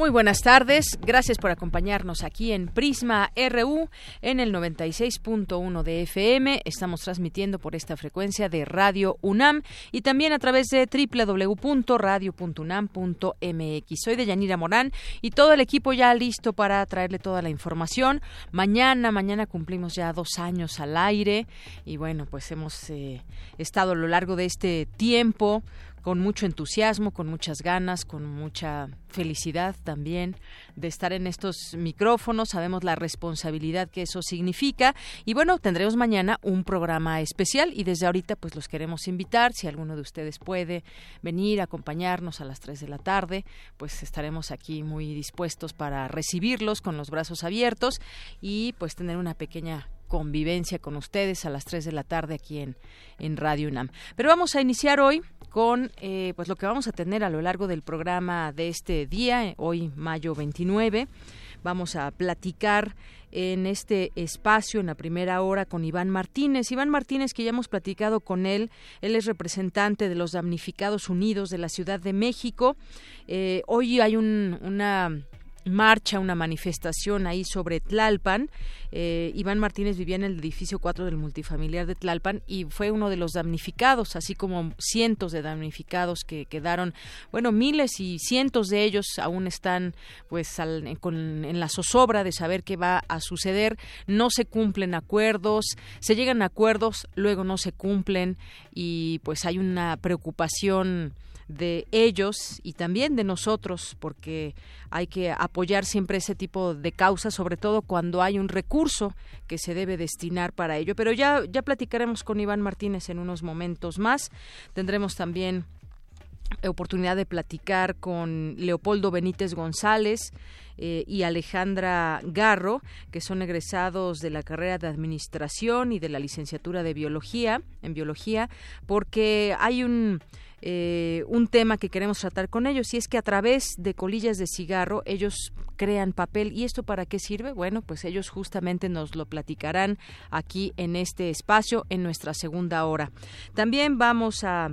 Muy buenas tardes, gracias por acompañarnos aquí en Prisma RU en el 96.1 de FM. Estamos transmitiendo por esta frecuencia de Radio UNAM y también a través de www.radio.unam.mx. Soy de Yanira Morán y todo el equipo ya listo para traerle toda la información. Mañana, mañana cumplimos ya dos años al aire y bueno, pues hemos eh, estado a lo largo de este tiempo con mucho entusiasmo, con muchas ganas, con mucha felicidad también de estar en estos micrófonos. Sabemos la responsabilidad que eso significa. Y bueno, tendremos mañana un programa especial y desde ahorita pues los queremos invitar. Si alguno de ustedes puede venir a acompañarnos a las 3 de la tarde, pues estaremos aquí muy dispuestos para recibirlos con los brazos abiertos y pues tener una pequeña convivencia con ustedes a las 3 de la tarde aquí en, en Radio UNAM. Pero vamos a iniciar hoy con eh, pues lo que vamos a tener a lo largo del programa de este día, hoy mayo 29. Vamos a platicar en este espacio en la primera hora con Iván Martínez. Iván Martínez, que ya hemos platicado con él, él es representante de los damnificados unidos de la Ciudad de México. Eh, hoy hay un, una marcha, una manifestación ahí sobre Tlalpan. Eh, Iván Martínez vivía en el edificio 4 del multifamiliar de Tlalpan y fue uno de los damnificados, así como cientos de damnificados que quedaron, bueno, miles y cientos de ellos aún están pues en la zozobra de saber qué va a suceder. No se cumplen acuerdos, se llegan a acuerdos, luego no se cumplen y pues hay una preocupación de ellos y también de nosotros, porque hay que apoyar siempre ese tipo de causas, sobre todo cuando hay un recurso que se debe destinar para ello. Pero ya, ya platicaremos con Iván Martínez en unos momentos más. Tendremos también oportunidad de platicar con Leopoldo Benítez González eh, y Alejandra Garro, que son egresados de la carrera de Administración y de la licenciatura de Biología, en Biología, porque hay un eh, un tema que queremos tratar con ellos y es que a través de colillas de cigarro ellos crean papel. Y esto para qué sirve bueno pues ellos justamente nos lo platicarán aquí en este espacio en nuestra segunda hora. También vamos a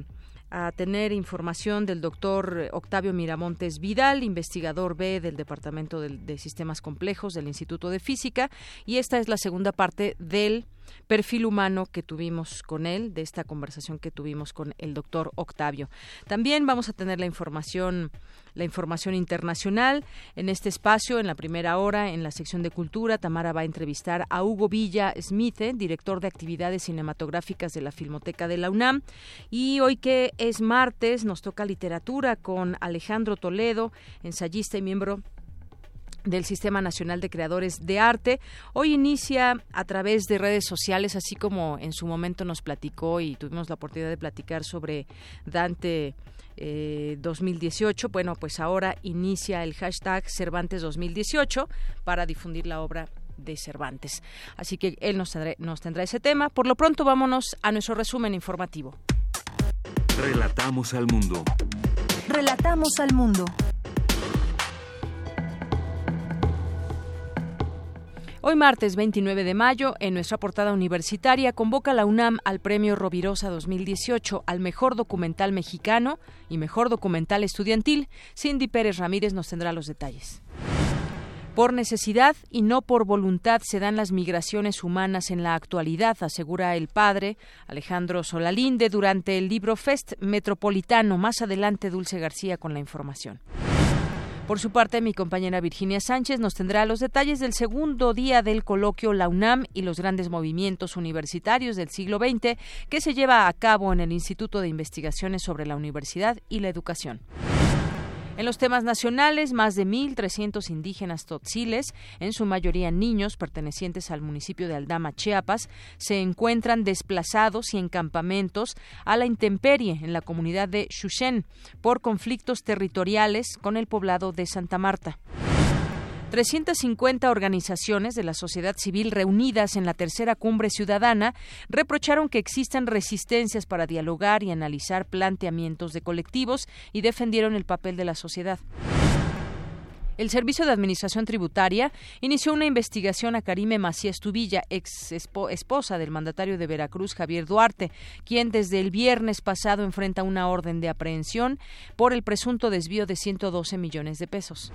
a tener información del doctor Octavio Miramontes Vidal, investigador B del Departamento de, Sistemas Complejos del Instituto de Física, y esta es la segunda parte del perfil humano que tuvimos con él, de esta conversación que tuvimos con el doctor Octavio. También vamos a tener la información la información internacional. En este espacio, en la primera hora, en la sección de cultura, Tamara va a entrevistar a Hugo Villa Smith, director de actividades cinematográficas de la Filmoteca de la UNAM. Y hoy que es martes, nos toca literatura con Alejandro Toledo, ensayista y miembro del Sistema Nacional de Creadores de Arte. Hoy inicia a través de redes sociales, así como en su momento nos platicó y tuvimos la oportunidad de platicar sobre Dante 2018. Eh, bueno, pues ahora inicia el hashtag Cervantes 2018 para difundir la obra de Cervantes. Así que él nos nos tendrá ese tema. Por lo pronto, vámonos a nuestro resumen informativo. Relatamos al mundo. Relatamos al mundo. Hoy martes 29 de mayo, en nuestra portada universitaria, convoca la UNAM al Premio Rovirosa 2018 al Mejor Documental Mexicano y Mejor Documental Estudiantil. Cindy Pérez Ramírez nos tendrá los detalles. Por necesidad y no por voluntad se dan las migraciones humanas en la actualidad, asegura el padre Alejandro Solalinde durante el libro Fest Metropolitano. Más adelante, Dulce García con la información. Por su parte, mi compañera Virginia Sánchez nos tendrá los detalles del segundo día del coloquio La UNAM y los grandes movimientos universitarios del siglo XX que se lleva a cabo en el Instituto de Investigaciones sobre la Universidad y la Educación. En los temas nacionales, más de 1.300 indígenas totziles, en su mayoría niños pertenecientes al municipio de Aldama, Chiapas, se encuentran desplazados y en campamentos a la intemperie en la comunidad de Xuxen por conflictos territoriales con el poblado de Santa Marta. 350 organizaciones de la sociedad civil reunidas en la tercera cumbre ciudadana reprocharon que existan resistencias para dialogar y analizar planteamientos de colectivos y defendieron el papel de la sociedad. El Servicio de Administración Tributaria inició una investigación a Karime Macías Tubilla, ex esposa del mandatario de Veracruz, Javier Duarte, quien desde el viernes pasado enfrenta una orden de aprehensión por el presunto desvío de 112 millones de pesos.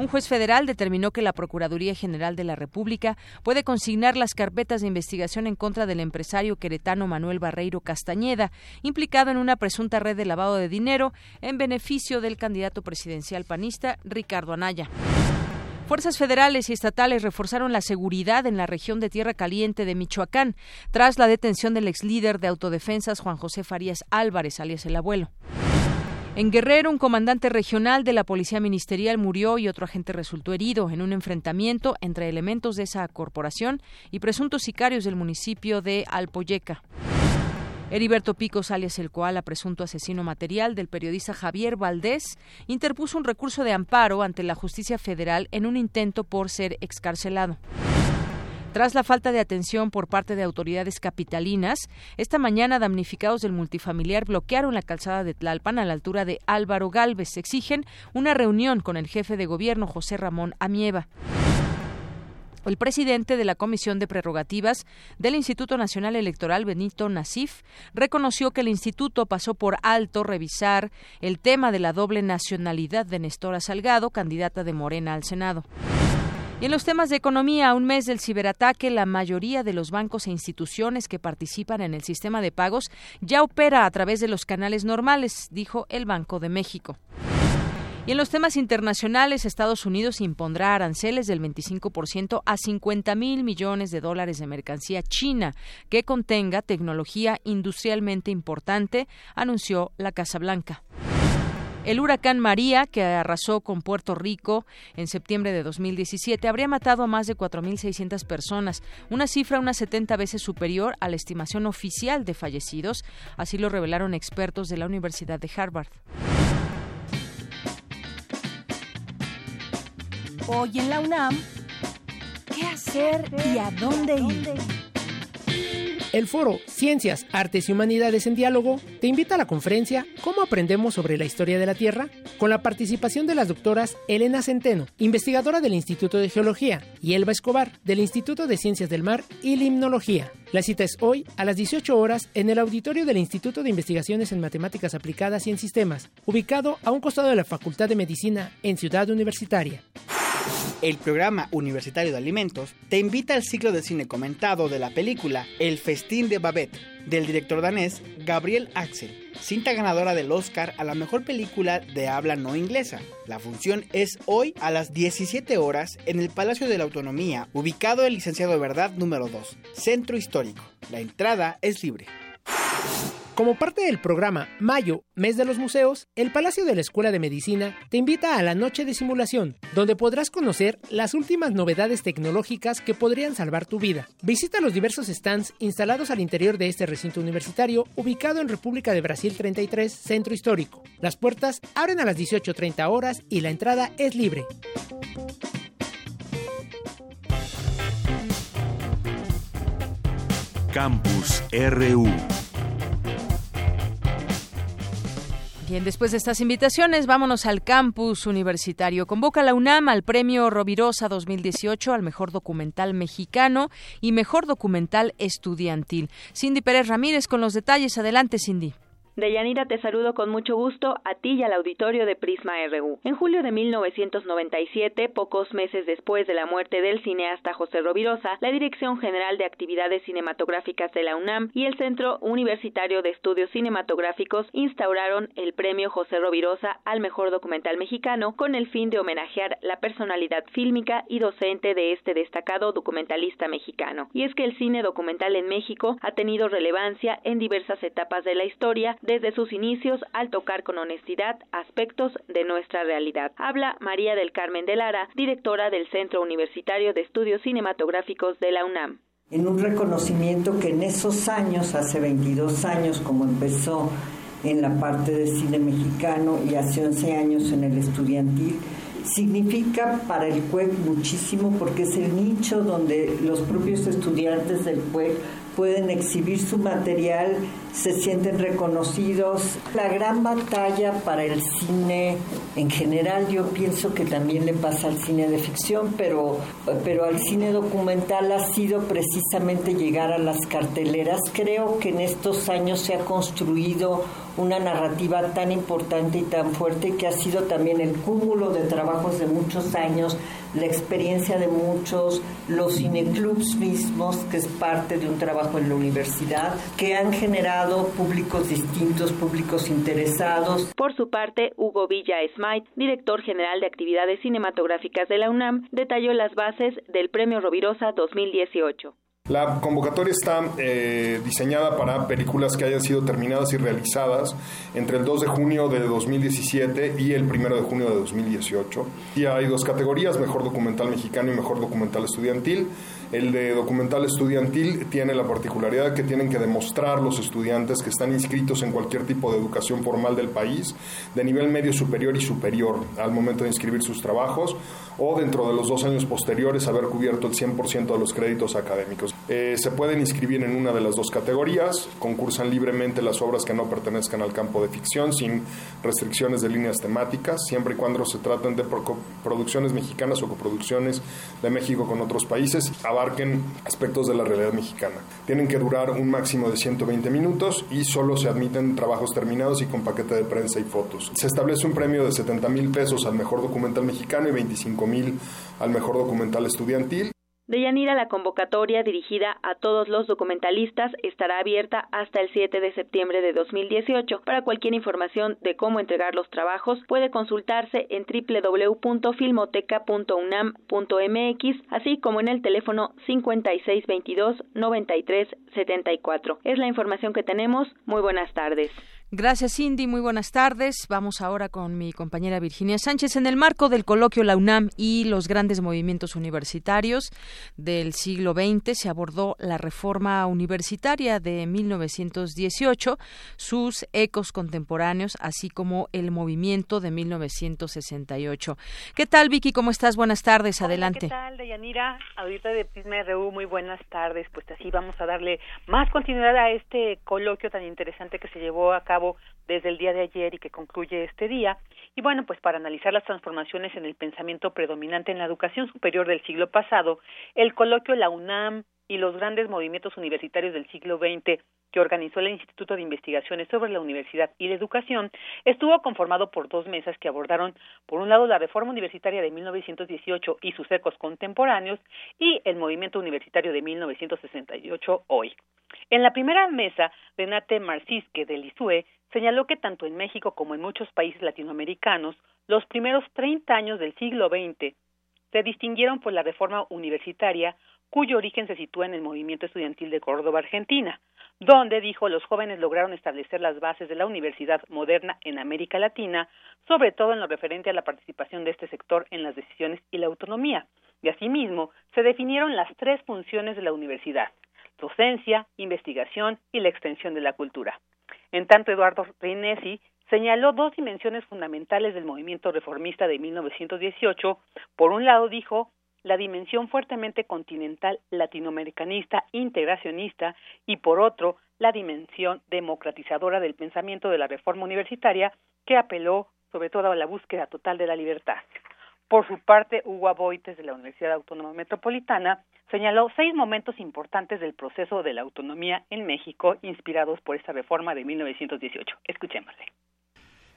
Un juez federal determinó que la Procuraduría General de la República puede consignar las carpetas de investigación en contra del empresario queretano Manuel Barreiro Castañeda, implicado en una presunta red de lavado de dinero en beneficio del candidato presidencial panista Ricardo Anaya. Fuerzas federales y estatales reforzaron la seguridad en la región de Tierra Caliente de Michoacán tras la detención del ex líder de autodefensas Juan José Farías Álvarez, alias el abuelo. En Guerrero, un comandante regional de la Policía Ministerial murió y otro agente resultó herido en un enfrentamiento entre elementos de esa corporación y presuntos sicarios del municipio de Alpoyeca. Heriberto Picos, alias el Coala, presunto asesino material del periodista Javier Valdés, interpuso un recurso de amparo ante la justicia federal en un intento por ser excarcelado. Tras la falta de atención por parte de autoridades capitalinas, esta mañana damnificados del multifamiliar bloquearon la calzada de Tlalpan a la altura de Álvaro Galvez. Exigen una reunión con el jefe de gobierno José Ramón Amieva. El presidente de la Comisión de Prerrogativas del Instituto Nacional Electoral, Benito Nasif, reconoció que el instituto pasó por alto revisar el tema de la doble nacionalidad de Nestora Salgado, candidata de Morena al Senado. Y en los temas de economía, a un mes del ciberataque, la mayoría de los bancos e instituciones que participan en el sistema de pagos ya opera a través de los canales normales, dijo el Banco de México. Y en los temas internacionales, Estados Unidos impondrá aranceles del 25% a 50 mil millones de dólares de mercancía china que contenga tecnología industrialmente importante, anunció la Casa Blanca. El huracán María, que arrasó con Puerto Rico en septiembre de 2017, habría matado a más de 4.600 personas, una cifra unas 70 veces superior a la estimación oficial de fallecidos, así lo revelaron expertos de la Universidad de Harvard. Hoy en la UNAM, ¿qué hacer y a dónde ir? El foro Ciencias, Artes y Humanidades en Diálogo te invita a la conferencia ¿Cómo aprendemos sobre la historia de la Tierra? con la participación de las doctoras Elena Centeno, investigadora del Instituto de Geología, y Elba Escobar, del Instituto de Ciencias del Mar y Limnología. La cita es hoy a las 18 horas en el auditorio del Instituto de Investigaciones en Matemáticas Aplicadas y en Sistemas, ubicado a un costado de la Facultad de Medicina en Ciudad Universitaria. El programa universitario de alimentos te invita al ciclo de cine comentado de la película El festín de Babette, del director danés Gabriel Axel, cinta ganadora del Oscar a la mejor película de habla no inglesa. La función es hoy a las 17 horas en el Palacio de la Autonomía, ubicado en Licenciado de Verdad número 2, Centro Histórico. La entrada es libre. Como parte del programa Mayo, Mes de los Museos, el Palacio de la Escuela de Medicina te invita a la Noche de Simulación, donde podrás conocer las últimas novedades tecnológicas que podrían salvar tu vida. Visita los diversos stands instalados al interior de este recinto universitario ubicado en República de Brasil 33, Centro Histórico. Las puertas abren a las 18.30 horas y la entrada es libre. Campus RU Bien, después de estas invitaciones, vámonos al campus universitario. Convoca la UNAM al premio Rovirosa 2018 al mejor documental mexicano y mejor documental estudiantil. Cindy Pérez Ramírez con los detalles. Adelante, Cindy. Deyanira, te saludo con mucho gusto a ti y al auditorio de Prisma RU. En julio de 1997, pocos meses después de la muerte del cineasta José Rovirosa, la Dirección General de Actividades Cinematográficas de la UNAM y el Centro Universitario de Estudios Cinematográficos instauraron el premio José Rovirosa al mejor documental mexicano con el fin de homenajear la personalidad fílmica y docente de este destacado documentalista mexicano. Y es que el cine documental en México ha tenido relevancia en diversas etapas de la historia, desde sus inicios al tocar con honestidad aspectos de nuestra realidad. Habla María del Carmen de Lara, directora del Centro Universitario de Estudios Cinematográficos de la UNAM. En un reconocimiento que en esos años, hace 22 años, como empezó en la parte de cine mexicano y hace 11 años en el estudiantil, significa para el CUEC muchísimo porque es el nicho donde los propios estudiantes del CUEC pueden exhibir su material, se sienten reconocidos. La gran batalla para el cine en general, yo pienso que también le pasa al cine de ficción, pero, pero al cine documental ha sido precisamente llegar a las carteleras. Creo que en estos años se ha construido una narrativa tan importante y tan fuerte que ha sido también el cúmulo de trabajos de muchos años, la experiencia de muchos, los cineclubs mismos, que es parte de un trabajo en la universidad, que han generado públicos distintos, públicos interesados. Por su parte, Hugo Villa Smite, director general de actividades cinematográficas de la UNAM, detalló las bases del Premio Rovirosa 2018. La convocatoria está eh, diseñada para películas que hayan sido terminadas y realizadas entre el 2 de junio de 2017 y el 1 de junio de 2018. Y hay dos categorías, mejor documental mexicano y mejor documental estudiantil. El de documental estudiantil tiene la particularidad que tienen que demostrar los estudiantes que están inscritos en cualquier tipo de educación formal del país, de nivel medio superior y superior, al momento de inscribir sus trabajos, o dentro de los dos años posteriores haber cubierto el 100% de los créditos académicos. Eh, se pueden inscribir en una de las dos categorías, concursan libremente las obras que no pertenezcan al campo de ficción sin restricciones de líneas temáticas, siempre y cuando se traten de producciones mexicanas o coproducciones de México con otros países abarquen aspectos de la realidad mexicana. Tienen que durar un máximo de 120 minutos y solo se admiten trabajos terminados y con paquete de prensa y fotos. Se establece un premio de 70 mil pesos al mejor documental mexicano y 25 mil al mejor documental estudiantil. De Yanira, la convocatoria dirigida a todos los documentalistas estará abierta hasta el 7 de septiembre de 2018. Para cualquier información de cómo entregar los trabajos, puede consultarse en www.filmoteca.unam.mx, así como en el teléfono 5622-9374. Es la información que tenemos. Muy buenas tardes. Gracias, Cindy. Muy buenas tardes. Vamos ahora con mi compañera Virginia Sánchez. En el marco del coloquio La UNAM y los grandes movimientos universitarios del siglo XX se abordó la reforma universitaria de 1918, sus ecos contemporáneos, así como el movimiento de 1968. ¿Qué tal, Vicky? ¿Cómo estás? Buenas tardes. Adelante. ¿Qué tal, Deyanira? Ahorita de Prisma RU, muy buenas tardes. Pues así vamos a darle más continuidad a este coloquio tan interesante que se llevó a cabo desde el día de ayer y que concluye este día. Y bueno, pues para analizar las transformaciones en el pensamiento predominante en la educación superior del siglo pasado, el coloquio La UNAM y los grandes movimientos universitarios del siglo XX que organizó el Instituto de Investigaciones sobre la Universidad y la Educación, estuvo conformado por dos mesas que abordaron, por un lado, la reforma universitaria de 1918 y sus ecos contemporáneos y el movimiento universitario de 1968 hoy. En la primera mesa, Renate Marcisque del ISUE señaló que tanto en México como en muchos países latinoamericanos, los primeros 30 años del siglo XX se distinguieron por la reforma universitaria cuyo origen se sitúa en el movimiento estudiantil de Córdoba, Argentina, donde, dijo, los jóvenes lograron establecer las bases de la universidad moderna en América Latina, sobre todo en lo referente a la participación de este sector en las decisiones y la autonomía. Y asimismo, se definieron las tres funciones de la universidad, docencia, investigación y la extensión de la cultura. En tanto, Eduardo Reinesi señaló dos dimensiones fundamentales del movimiento reformista de 1918. Por un lado, dijo, la dimensión fuertemente continental latinoamericanista integracionista y por otro la dimensión democratizadora del pensamiento de la reforma universitaria que apeló sobre todo a la búsqueda total de la libertad. Por su parte, Hugo Aboites de la Universidad Autónoma Metropolitana señaló seis momentos importantes del proceso de la autonomía en México inspirados por esta reforma de 1918. Escuchémosle.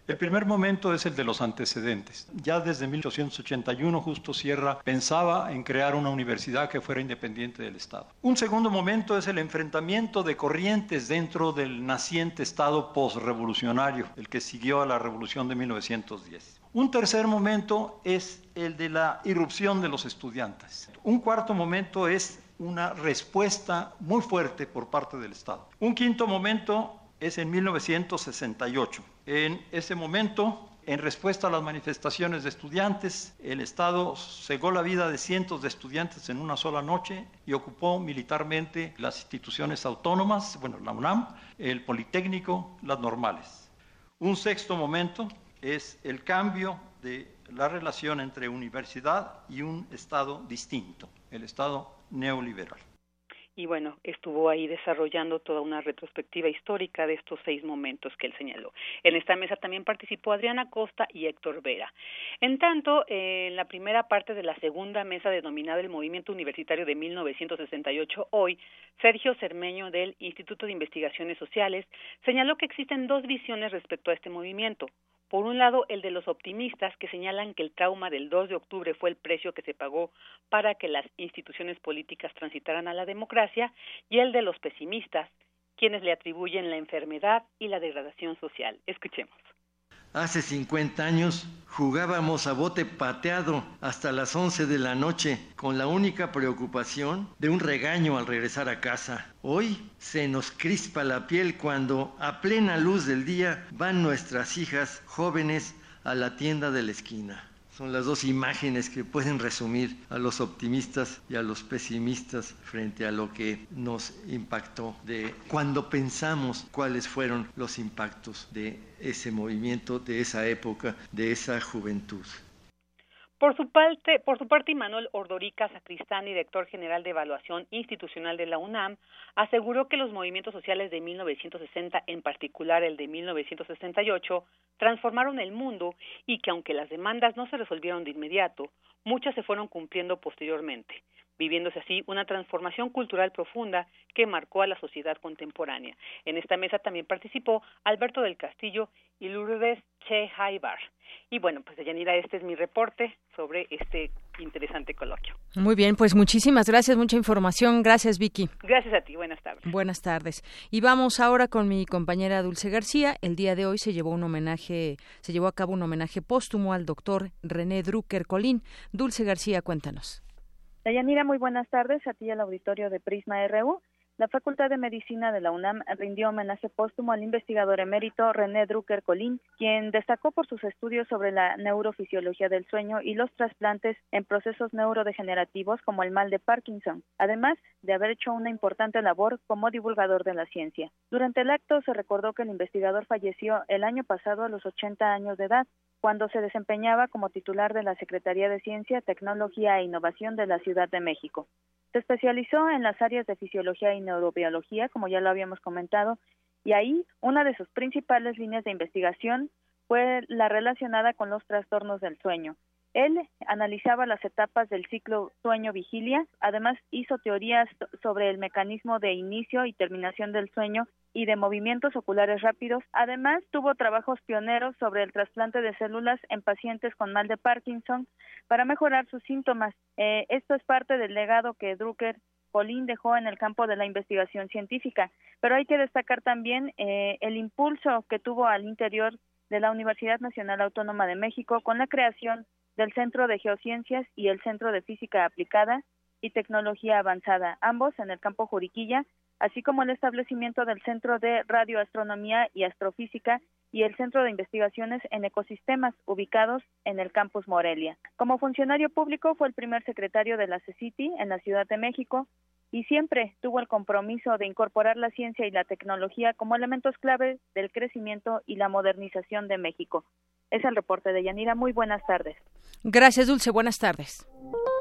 El primer momento es el de los antecedentes. Ya desde 1881 Justo Sierra pensaba en crear una universidad que fuera independiente del Estado. Un segundo momento es el enfrentamiento de corrientes dentro del naciente Estado postrevolucionario, el que siguió a la revolución de 1910. Un tercer momento es el de la irrupción de los estudiantes. Un cuarto momento es una respuesta muy fuerte por parte del Estado. Un quinto momento es en 1968. En ese momento, en respuesta a las manifestaciones de estudiantes, el Estado cegó la vida de cientos de estudiantes en una sola noche y ocupó militarmente las instituciones autónomas, bueno, la UNAM, el Politécnico, las normales. Un sexto momento es el cambio de la relación entre universidad y un Estado distinto, el Estado neoliberal y bueno, estuvo ahí desarrollando toda una retrospectiva histórica de estos seis momentos que él señaló. En esta mesa también participó Adriana Costa y Héctor Vera. En tanto, en la primera parte de la segunda mesa denominada el Movimiento Universitario de 1968, hoy, Sergio Cermeño del Instituto de Investigaciones Sociales señaló que existen dos visiones respecto a este movimiento. Por un lado, el de los optimistas que señalan que el trauma del 2 de octubre fue el precio que se pagó para que las instituciones políticas transitaran a la democracia, y el de los pesimistas, quienes le atribuyen la enfermedad y la degradación social. Escuchemos. Hace 50 años jugábamos a bote pateado hasta las 11 de la noche con la única preocupación de un regaño al regresar a casa. Hoy se nos crispa la piel cuando a plena luz del día van nuestras hijas jóvenes a la tienda de la esquina. Son las dos imágenes que pueden resumir a los optimistas y a los pesimistas frente a lo que nos impactó de cuando pensamos cuáles fueron los impactos de ese movimiento, de esa época, de esa juventud. Por su parte, por su parte, Manuel Ordorica Sacristán, director general de Evaluación Institucional de la UNAM, aseguró que los movimientos sociales de 1960, en particular el de 1968, transformaron el mundo y que aunque las demandas no se resolvieron de inmediato, muchas se fueron cumpliendo posteriormente, viviéndose así una transformación cultural profunda que marcó a la sociedad contemporánea. En esta mesa también participó Alberto del Castillo y Lourdes Che Haibar. Y bueno, pues Yanira, este es mi reporte sobre este interesante coloquio. Muy bien, pues muchísimas gracias, mucha información. Gracias, Vicky. Gracias a ti, buenas tardes. Buenas tardes. Y vamos ahora con mi compañera Dulce García. El día de hoy se llevó un homenaje, se llevó a cabo un homenaje póstumo al doctor René Drucker Colín. Dulce García, cuéntanos. Yanira, muy buenas tardes a ti al auditorio de Prisma RU. La Facultad de Medicina de la UNAM rindió homenaje póstumo al investigador emérito René Drucker Colín, quien destacó por sus estudios sobre la neurofisiología del sueño y los trasplantes en procesos neurodegenerativos como el mal de Parkinson, además de haber hecho una importante labor como divulgador de la ciencia. Durante el acto se recordó que el investigador falleció el año pasado a los 80 años de edad, cuando se desempeñaba como titular de la Secretaría de Ciencia, Tecnología e Innovación de la Ciudad de México. Se especializó en las áreas de fisiología y neurobiología, como ya lo habíamos comentado, y ahí una de sus principales líneas de investigación fue la relacionada con los trastornos del sueño, él analizaba las etapas del ciclo sueño-vigilia, además hizo teorías sobre el mecanismo de inicio y terminación del sueño y de movimientos oculares rápidos. Además, tuvo trabajos pioneros sobre el trasplante de células en pacientes con mal de Parkinson para mejorar sus síntomas. Eh, esto es parte del legado que Drucker Colín dejó en el campo de la investigación científica, pero hay que destacar también eh, el impulso que tuvo al interior de la Universidad Nacional Autónoma de México con la creación del Centro de Geociencias y el Centro de Física Aplicada y Tecnología Avanzada, ambos en el campo Juriquilla, así como el establecimiento del Centro de Radioastronomía y Astrofísica y el Centro de Investigaciones en Ecosistemas, ubicados en el campus Morelia. Como funcionario público fue el primer secretario de la CECITI en la Ciudad de México y siempre tuvo el compromiso de incorporar la ciencia y la tecnología como elementos clave del crecimiento y la modernización de México. Es el reporte de Yanira. Muy buenas tardes. Gracias, Dulce. Buenas tardes.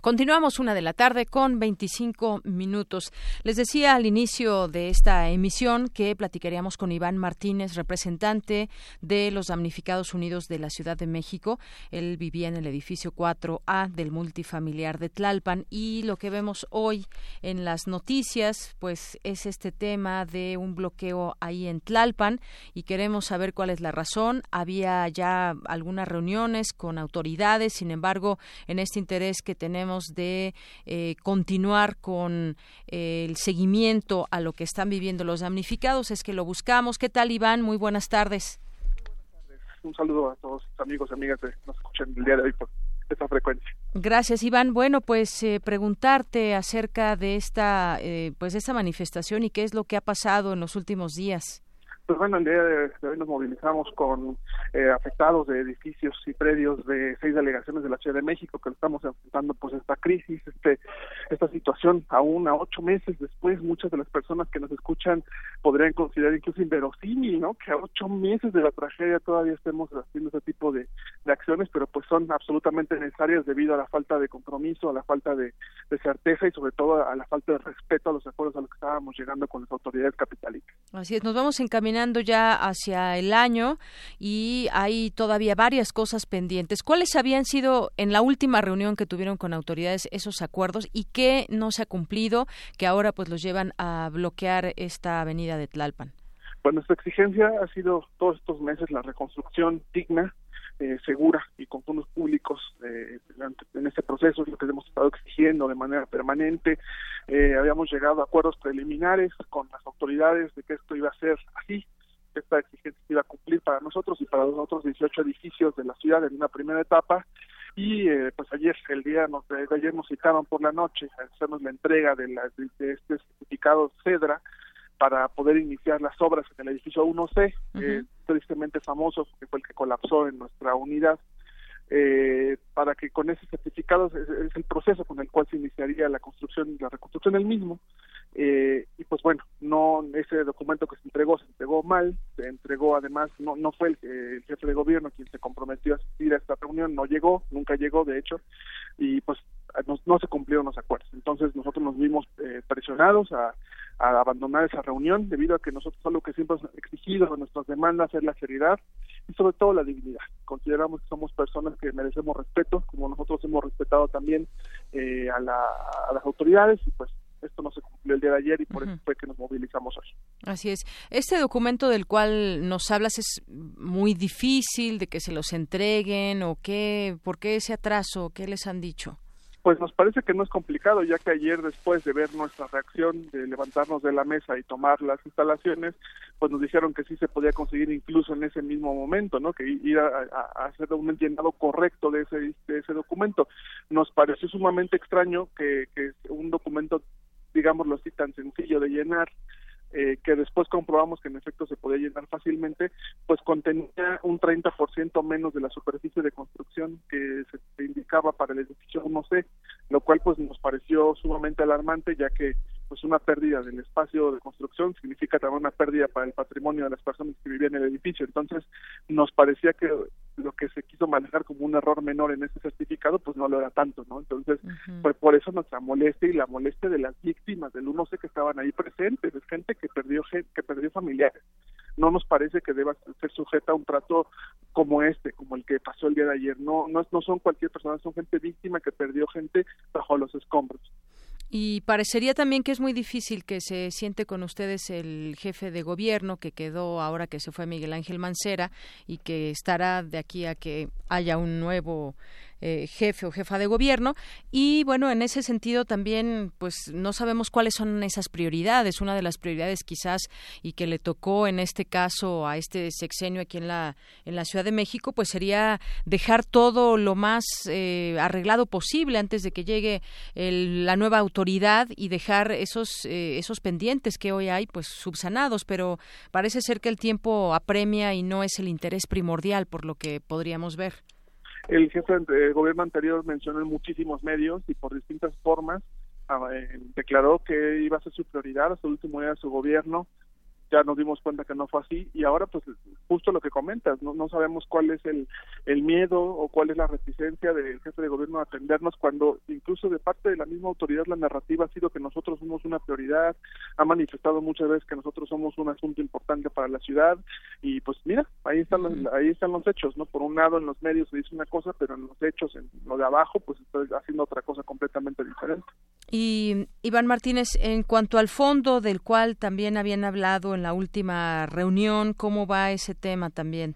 Continuamos una de la tarde con 25 minutos. Les decía al inicio de esta emisión que platicaríamos con Iván Martínez, representante de los damnificados unidos de la Ciudad de México. Él vivía en el edificio 4A del multifamiliar de Tlalpan y lo que vemos hoy en las noticias pues es este tema de un bloqueo ahí en Tlalpan y queremos saber cuál es la razón. Había ya algunas reuniones con autoridades, sin embargo, en este interés que tenemos decíamos, de eh, continuar con eh, el seguimiento a lo que están viviendo los damnificados, es que lo buscamos. ¿Qué tal, Iván? Muy buenas tardes. Un saludo a todos amigos y amigas que nos escuchan el día de hoy por esta frecuencia. Gracias, Iván. Bueno, pues eh, preguntarte acerca de esta, pues de esta manifestación y qué es lo que ha pasado en los últimos días. Pues bueno, el día de hoy nos movilizamos con eh, afectados de edificios y predios de seis delegaciones de la Ciudad de México que estamos enfrentando pues esta crisis, este esta situación aún a ocho meses después muchas de las personas que nos escuchan podrían considerar incluso inverosímil, ¿no? Que a ocho meses de la tragedia todavía estemos haciendo ese tipo de, acciones, pero pues son absolutamente necesarias debido a la falta de compromiso, a la falta de, de certeza y sobre todo a la falta de respeto a los acuerdos a los que estábamos llegando con las autoridades capitalistas. Así es, nos vamos encaminando ya hacia el año y hay todavía varias cosas pendientes. ¿Cuáles habían sido en la última reunión que tuvieron con autoridades esos acuerdos y qué no se ha cumplido que ahora pues los llevan a bloquear esta avenida de Tlalpan? Pues nuestra exigencia ha sido todos estos meses la reconstrucción digna eh, segura y con fondos públicos eh, en este proceso es lo que hemos estado exigiendo de manera permanente. Eh, habíamos llegado a acuerdos preliminares con las autoridades de que esto iba a ser así, que esta exigencia iba a cumplir para nosotros y para los otros 18 edificios de la ciudad en una primera etapa. Y pues ayer, el día de ayer nos citaron por la noche a hacernos la entrega de, la, de este certificado CEDRA para poder iniciar las obras en el edificio 1C, eh, tristemente famoso, que fue el que colapsó en nuestra unidad, eh, para que con ese certificado es, el proceso con el cual se iniciaría la construcción, la reconstrucción del mismo. Eh, y pues bueno, no ese documento que se entregó se entregó mal, se entregó además, no, no fue el, jefe de gobierno quien se comprometió a asistir a esta reunión, no llegó, nunca llegó de hecho, y pues no, no se cumplieron los acuerdos. Entonces nosotros nos vimos presionados a a abandonar esa reunión debido a que nosotros algo que siempre hemos exigido en nuestras demandas es la seriedad y sobre todo la dignidad. Consideramos que somos personas que merecemos respeto, como nosotros hemos respetado también eh, a, las autoridades y pues esto no se cumplió el día de ayer y por eso fue que nos movilizamos hoy. Así es. Este documento del cual nos hablas es muy difícil de que se los entreguen o qué, por qué ese atraso, qué les han dicho. Pues nos parece que no es complicado, ya que ayer después de ver nuestra reacción, de levantarnos de la mesa y tomar las instalaciones, pues nos dijeron que sí se podía conseguir incluso en ese mismo momento, ¿no? Que ir a, hacer un llenado correcto de ese, de ese documento. Nos pareció sumamente extraño que, que un documento, digámoslo así, tan sencillo de llenar, eh, que después comprobamos que en efecto se podía llenar fácilmente, pues contenía un 30% menos de la superficie de construcción que se indicaba para el edificio 1C, lo cual pues nos pareció sumamente alarmante ya que pues una pérdida del espacio de construcción significa también una pérdida para el patrimonio de las personas que vivían en el edificio. Entonces, nos parecía que lo que se quiso manejar como un error menor en ese certificado, pues no lo era tanto, ¿no? Entonces, pues por eso nuestra molestia y la molestia de las víctimas del 1C que estaban ahí presentes, es gente que perdió que perdió familiares. No nos parece que deba ser sujeta a un trato como este, como el que pasó el día de ayer. No, no, no son cualquier persona, son gente víctima que perdió gente bajo los escombros. Y parecería también que es muy difícil que se siente con ustedes el jefe de gobierno que quedó ahora que se fue Miguel Ángel Mancera y que estará de aquí a que haya un nuevo eh, jefe o jefa de gobierno. Y bueno en ese sentido también pues no sabemos cuáles son esas prioridades. Una de las prioridades quizás y que le tocó en este caso a este sexenio aquí en la en la Ciudad de México pues sería dejar todo lo más eh, arreglado posible antes de que llegue la nueva autoridad y dejar esos eh, esos pendientes que hoy hay pues subsanados. Pero parece ser que el tiempo apremia y no es el interés primordial por lo que podríamos ver el jefe del gobierno anterior mencionó en muchísimos medios y por distintas formas ah, eh, declaró que iba a ser su prioridad hasta el último día de su gobierno ya nos dimos cuenta que no fue así y ahora pues justo lo que comentas, no, no sabemos cuál es el, el miedo o cuál es la reticencia del jefe de gobierno a atendernos cuando incluso de parte de la misma autoridad la narrativa ha sido que nosotros somos una prioridad, ha manifestado muchas veces que nosotros somos un asunto importante para la ciudad y pues mira, ahí están los, ahí están los hechos, ¿no? Por un lado en los medios se dice una cosa, pero en los hechos, en lo de abajo, pues está haciendo otra cosa completamente diferente. Y Iván Martínez, en cuanto al fondo del cual también habían hablado en la última reunión, ¿cómo va ese tema también?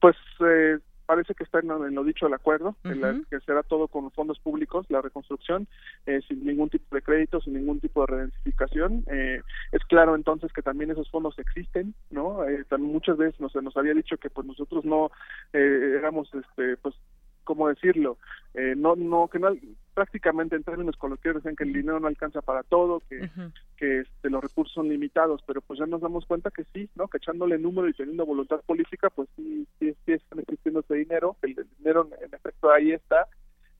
Pues eh, parece que está en, lo dicho el acuerdo, que será todo con fondos públicos, la reconstrucción, eh, sin ningún tipo de crédito, sin ningún tipo de redensificación. Eh, es claro entonces que también esos fondos existen, ¿no? Eh, muchas veces nos, nos había dicho que pues nosotros no eh, éramos, este, pues ¿cómo decirlo? Eh, no, no, que no, prácticamente en términos coloquiales decían que el dinero no alcanza para todo, que, que este, los recursos son limitados, pero pues ya nos damos cuenta que sí, ¿no? Que echándole número y teniendo voluntad política, pues sí, sí, sí están existiendo ese dinero, el, el dinero en efecto ahí está,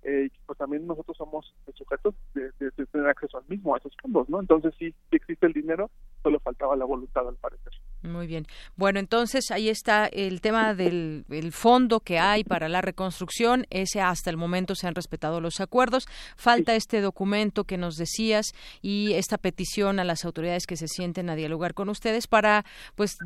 eh, pues también nosotros somos sujetos de, tener acceso al mismo, a esos fondos, ¿no? Entonces sí, existe el dinero, solo faltaba la voluntad al parecer. Muy bien. Bueno, entonces ahí está el tema del fondo que hay para la reconstrucción. Ese hasta el momento se han respetado los acuerdos. Falta este documento que nos decías y esta petición a las autoridades que se sienten a dialogar con ustedes para, pues,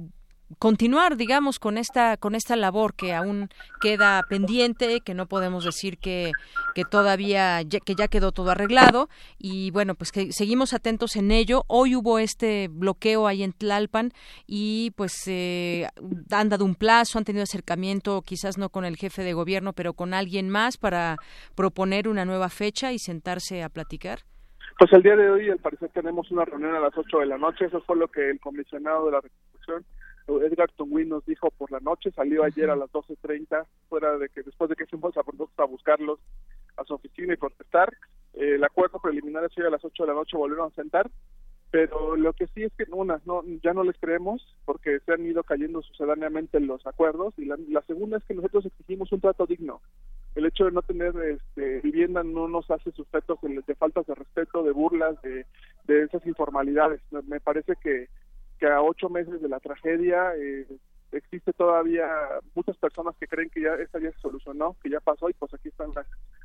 continuar, digamos, con esta con esta labor que aún queda pendiente, que no podemos decir que, que todavía que ya quedó todo arreglado y bueno, pues que seguimos atentos en ello. Hoy hubo este bloqueo ahí en Tlalpan y pues eh, han dado un plazo, han tenido acercamiento, quizás no con el jefe de gobierno, pero con alguien más para proponer una nueva fecha y sentarse a platicar. Pues el día de hoy, al parecer, tenemos una reunión a las 8 de la noche. Eso fue lo que el comisionado de la reconstrucción Edgar Tungwin nos dijo por la noche, salió ayer a las 12.30, fuera de que después de que fuimos a, a buscarlos a su oficina y protestar, eh, el acuerdo preliminar es a las 8 de la noche volvieron a sentar, pero lo que sí es que una, no, ya no les creemos porque se han ido cayendo sucedáneamente los acuerdos y la, segunda es que nosotros exigimos un trato digno. El hecho de no tener este, vivienda no nos hace sujetos de, de faltas de respeto, de burlas, de, de esas informalidades. Me parece que que a ocho meses de la tragedia eh, existe todavía muchas personas que creen que ya esta ya se solucionó, que ya pasó y pues aquí están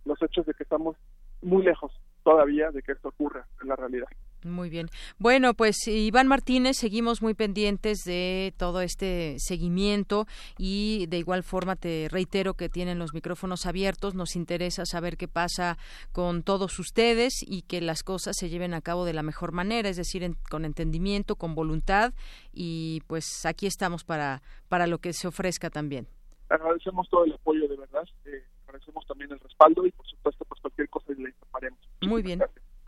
los hechos de que estamos muy lejos todavía de que esto ocurra en la realidad. Muy bien. Bueno, pues Iván Martínez, seguimos muy pendientes de todo este seguimiento y de igual forma te reitero que tienen los micrófonos abiertos. Nos interesa saber qué pasa con todos ustedes y que las cosas se lleven a cabo de la mejor manera, es decir, con entendimiento, con voluntad y pues aquí estamos para, para lo que se ofrezca también. Agradecemos todo el apoyo de verdad, eh, agradecemos también el respaldo y por supuesto pues cualquier cosa le informaremos. Muy bien.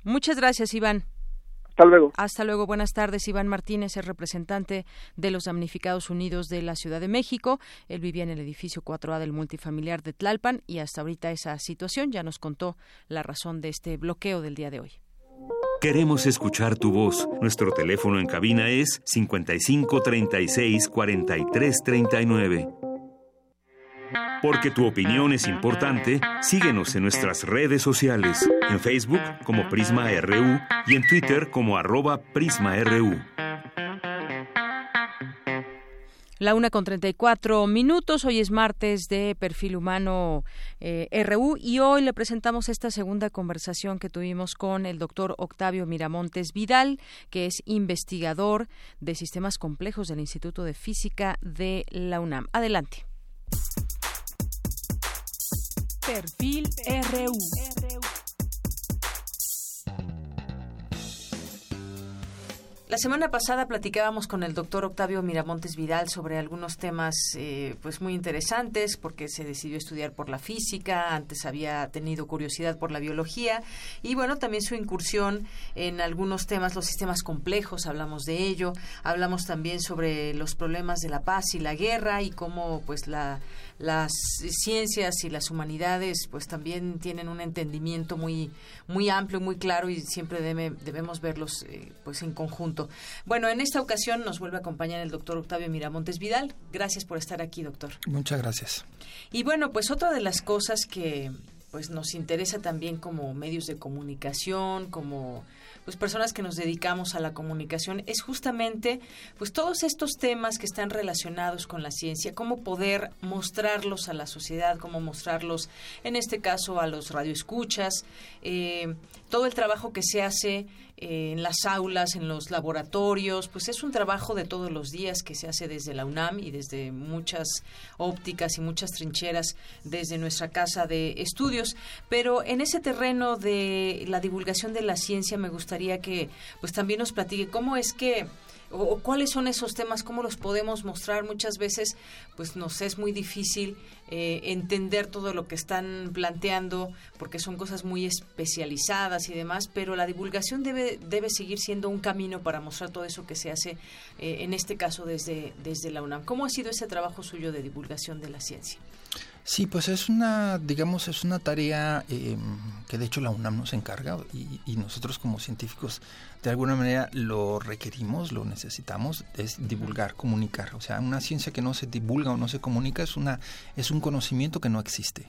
Muchas gracias, Iván. Hasta luego. Hasta luego. Buenas tardes. Iván Martínez es representante de los Damnificados Unidos de la Ciudad de México. Él vivía en el edificio 4A del multifamiliar de Tlalpan y hasta ahorita esa situación ya nos contó la razón de este bloqueo del día de hoy. Queremos escuchar tu voz. Nuestro teléfono en cabina es 55 36 43 39. Porque tu opinión es importante, síguenos en nuestras redes sociales, en Facebook como Prisma RU y en Twitter como arroba PrismaRU. La una con 34 minutos, hoy es martes de Perfil Humano eh, RU y hoy le presentamos esta segunda conversación que tuvimos con el doctor Octavio Miramontes Vidal, que es investigador de sistemas complejos del Instituto de Física de la UNAM. Adelante. Perfil RU. La semana pasada platicábamos con el doctor Octavio Miramontes Vidal sobre algunos temas eh, pues muy interesantes porque se decidió estudiar por la física, antes había tenido curiosidad por la biología y bueno, también su incursión en algunos temas, los sistemas complejos, hablamos de ello, hablamos también sobre los problemas de la paz y la guerra y cómo pues la las ciencias y las humanidades pues también tienen un entendimiento muy muy amplio muy claro y siempre debemos verlos eh, pues en conjunto bueno en esta ocasión nos vuelve a acompañar el doctor Octavio Miramontes Vidal. Gracias por estar aquí doctor. Muchas gracias. Y bueno pues otra de las cosas que pues nos interesa también como medios de comunicación como pues personas que nos dedicamos a la comunicación es justamente pues todos estos temas que están relacionados con la ciencia, cómo poder mostrarlos a la sociedad, cómo mostrarlos en este caso a los radioescuchas, eh, todo el trabajo que se hace en las aulas, en los laboratorios, pues es un trabajo de todos los días que se hace desde la UNAM y desde muchas ópticas y muchas trincheras desde nuestra casa de estudios. Pero en ese terreno de la divulgación de la ciencia me gustaría que pues también nos platique cómo es que o, cuáles son esos temas, cómo los podemos mostrar. Muchas veces, pues nos es muy difícil eh, entender todo lo que están planteando, porque son cosas muy especializadas y demás, pero la divulgación debe, debe seguir siendo un camino para mostrar todo eso que se hace, eh, en este caso desde, desde la UNAM. ¿Cómo ha sido ese trabajo suyo de divulgación de la ciencia? Sí, pues es una, digamos, es una tarea eh, que de hecho la UNAM nos encarga y, nosotros como científicos de alguna manera lo requerimos, lo necesitamos, es divulgar, comunicar. O sea, una ciencia que no se divulga o no se comunica es una, es un conocimiento que no existe.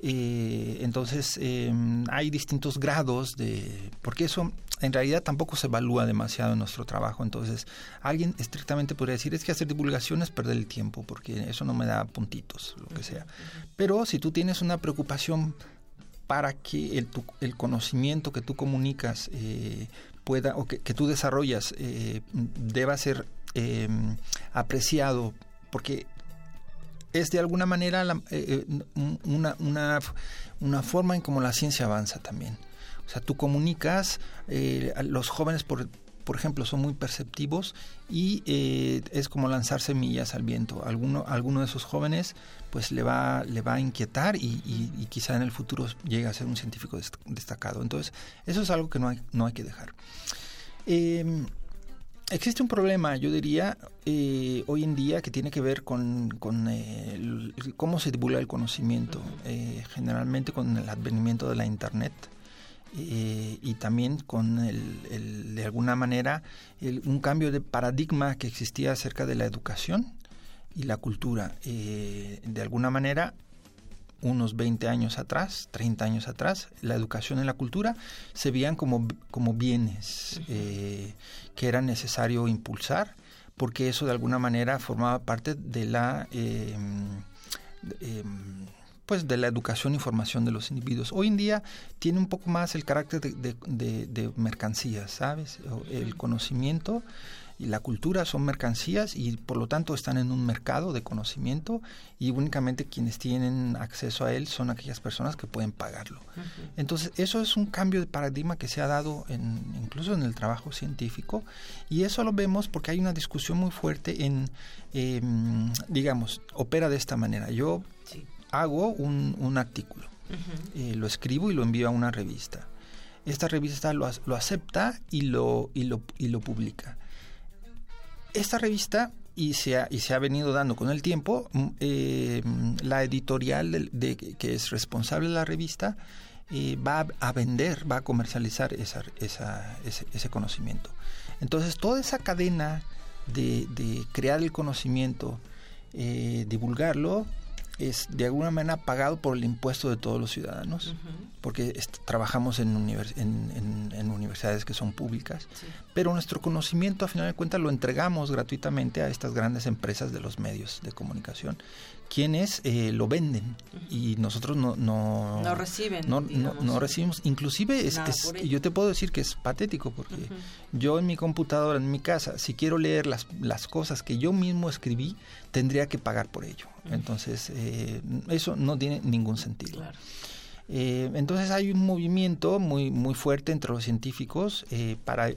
Eh, entonces, em, hay distintos grados de... porque eso en realidad tampoco se evalúa demasiado en nuestro trabajo. Entonces, alguien estrictamente podría decir, es que hacer divulgación es perder el tiempo, porque eso no me da puntitos, lo que sea. Pero si tú tienes una preocupación para que el, el conocimiento que tú comunicas eh, pueda, o que, que tú desarrollas, eh, deba ser em, apreciado, porque es de alguna manera eh, eh, una, una, una, forma en cómo la ciencia avanza también. O sea, tú comunicas, eh, los jóvenes, por, por ejemplo, son muy perceptivos y es como lanzar semillas al viento. Alguno, alguno de esos jóvenes pues le va, le va a inquietar y, quizá en el futuro llegue a ser un científico destacado. Entonces, eso es algo que no hay, no hay que dejar. Eh, Existe un problema, yo diría, eh, hoy en día que tiene que ver con, con eh, cómo se divulga el conocimiento, eh, generalmente con el advenimiento de la Internet y también con el, de alguna manera un cambio de paradigma que existía acerca de la educación y la cultura. de alguna manera unos 20 años atrás, 30 años atrás, la educación y la cultura se veían como, como bienes eh, que era necesario impulsar, porque eso de alguna manera formaba parte de la... Em, em, pues de la educación y formación de los individuos. Hoy en día tiene un poco más el carácter de, de, de mercancía, ¿sabes? El conocimiento y la cultura son mercancías y por lo tanto están en un mercado de conocimiento y únicamente quienes tienen acceso a él son aquellas personas que pueden pagarlo. Entonces eso es un cambio de paradigma que se ha dado en, incluso en el trabajo científico y eso lo vemos porque hay una discusión muy fuerte en, em, digamos, opera de esta manera. Yo hago un, un artículo, eh, lo escribo y lo envío a una revista. Esta revista lo, lo acepta y lo, y lo, y lo publica esta revista y se ha, y se ha venido dando con el tiempo, mm, eh, la editorial de, que es responsable de la revista eh, va a vender, va a comercializar esa, ese, conocimiento. Entonces toda esa cadena de, de crear el conocimiento, eh, divulgarlo, es de alguna manera pagado por el impuesto de todos los ciudadanos, porque trabajamos en, en, universidades que son públicas, pero nuestro conocimiento a final de cuentas lo entregamos gratuitamente a estas grandes empresas de los medios de comunicación, quienes eh, lo venden y nosotros no no, no reciben no, no, recibimos. Inclusive es, yo te puedo decir que es patético porque yo en mi computadora en mi casa si quiero leer las, las cosas que yo mismo escribí tendría que pagar por ello entonces eh, eso no tiene ningún sentido. Eh, entonces hay un movimiento muy muy fuerte entre los científicos para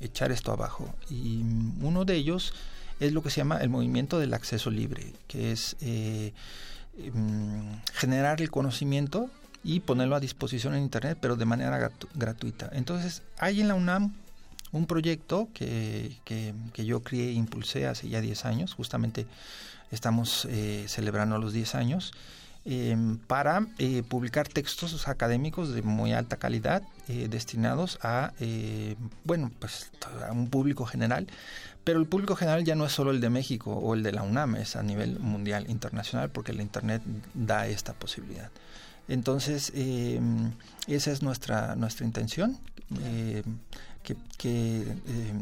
echar esto abajo. Y uno de ellos es lo que se llama el movimiento del acceso libre, que es eh, mm, generar el conocimiento y ponerlo a disposición en Internet, pero de manera gratuita. Entonces, hay en la UNAM un proyecto que, que, yo crié e impulsé hace ya 10 años, justamente estamos eh, celebrando los 10 años, em, para eh, publicar textos académicos de muy alta calidad destinados a, bueno, pues a un público general, pero el público general ya no es solo el de México o el de la UNAM, es a nivel mundial, internacional, porque el Internet da esta posibilidad. Entonces, eh, esa es nuestra, nuestra intención, eh, que, eh,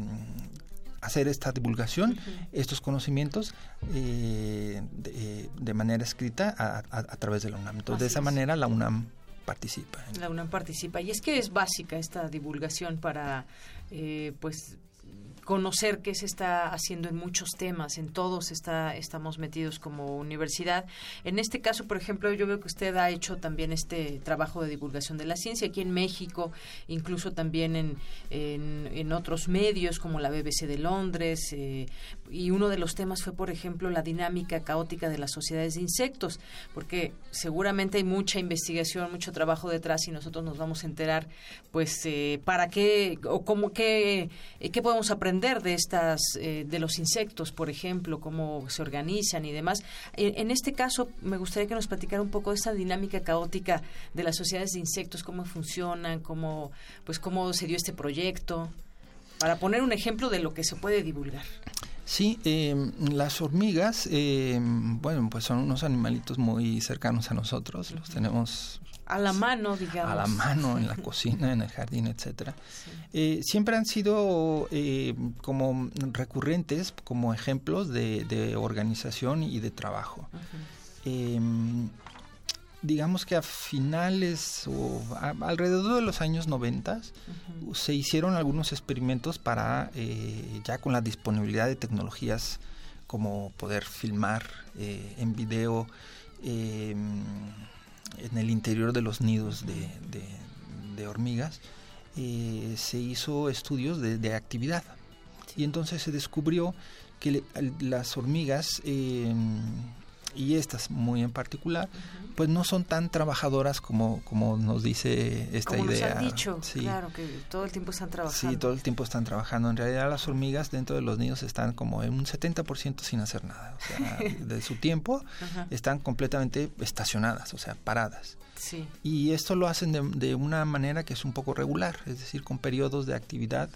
hacer esta divulgación, estos conocimientos de, manera escrita a, través de la UNAM. Entonces, de esa manera la UNAM participa. La UNAM participa. Y es que es básica esta divulgación para, pues, conocer qué se está haciendo en muchos temas, en todos está, estamos metidos como universidad. En este caso, por ejemplo, yo veo que usted ha hecho también este trabajo de divulgación de la ciencia aquí en México, incluso también en, en, otros medios como la BBC de Londres, eh, y uno de los temas fue, por ejemplo, la dinámica caótica de las sociedades de insectos, porque seguramente hay mucha investigación, mucho trabajo detrás y nosotros nos vamos a enterar, pues, eh, para qué o cómo qué, eh, qué podemos aprender de estas, eh, de los insectos, por ejemplo, cómo se organizan y demás. En, este caso, me gustaría que nos platicara un poco de esa dinámica caótica de las sociedades de insectos, cómo funcionan, cómo, pues, cómo se dio este proyecto, para poner un ejemplo de lo que se puede divulgar. Sí, em, las hormigas, em, bueno, pues son unos animalitos muy cercanos a nosotros, los tenemos a la mano, digamos. A la mano, en la cocina, en el jardín, etcétera. Eh, siempre han sido eh, como recurrentes, como ejemplos de, organización y de trabajo digamos que a finales o alrededor de los años 90 se hicieron algunos experimentos para eh, ya con la disponibilidad de tecnologías como poder filmar eh, en video em, en el interior de los nidos de, hormigas eh, se hizo estudios de, actividad. Y entonces se descubrió que las hormigas em, y estas muy en particular, pues no son tan trabajadoras como, como nos dice esta como idea. Nos han dicho, claro, que todo el tiempo están trabajando. Sí, todo el tiempo están trabajando. En realidad las hormigas dentro de los nidos están como en un 70% sin hacer nada. O sea, de su tiempo están completamente estacionadas, o sea, paradas. Sí. Y esto lo hacen de, de una manera que es un poco regular, es decir, con periodos de actividad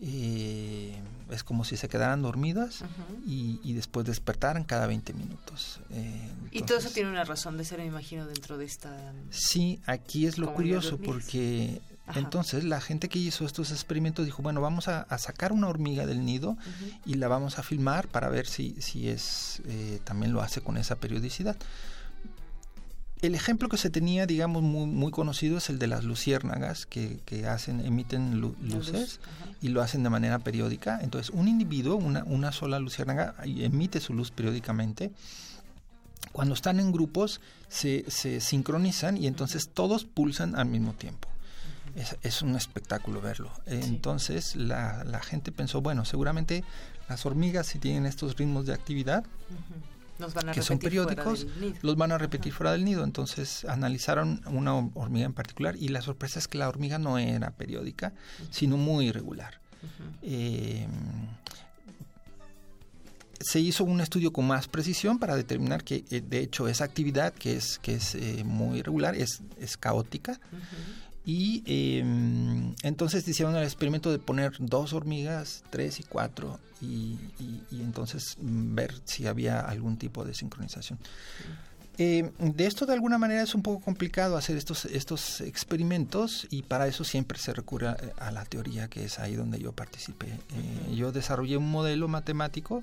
eh, es como si se quedaran dormidas y, después despertaran cada 20 minutos. Eh, y todo eso tiene una razón de ser, me imagino, dentro de esta... Sí, aquí es lo curioso porque entonces la gente que hizo estos experimentos dijo, bueno, vamos a, sacar una hormiga del nido y la vamos a filmar para ver si, si es eh, también lo hace con esa periodicidad el ejemplo que se tenía, digamos, muy, muy conocido es el de las luciérnagas que, que hacen, emiten luces y lo hacen de manera periódica. Entonces, un individuo, una, una sola luciérnaga, emite su luz periódicamente. Cuando están en grupos, se, se sincronizan y entonces todos pulsan al mismo tiempo. Es, es, un espectáculo verlo. Entonces la, la, gente pensó, bueno, seguramente las hormigas si tienen estos ritmos de actividad, que son periódicos, los van a repetir fuera del nido. Entonces analizaron una hormiga en particular y la sorpresa es que la hormiga no era periódica, sino muy irregular. Eh, se hizo un estudio con más precisión para determinar que eh, de hecho esa actividad que es que es eh, muy irregular es, es caótica y em, entonces hicieron el experimento de poner dos hormigas, tres y cuatro, y, entonces mm, ver si había algún tipo de sincronización. Eh, de esto de alguna manera es un poco complicado hacer estos, estos experimentos y para eso siempre se recurre a, la teoría que es ahí donde yo participé. Eh, yo desarrollé un modelo matemático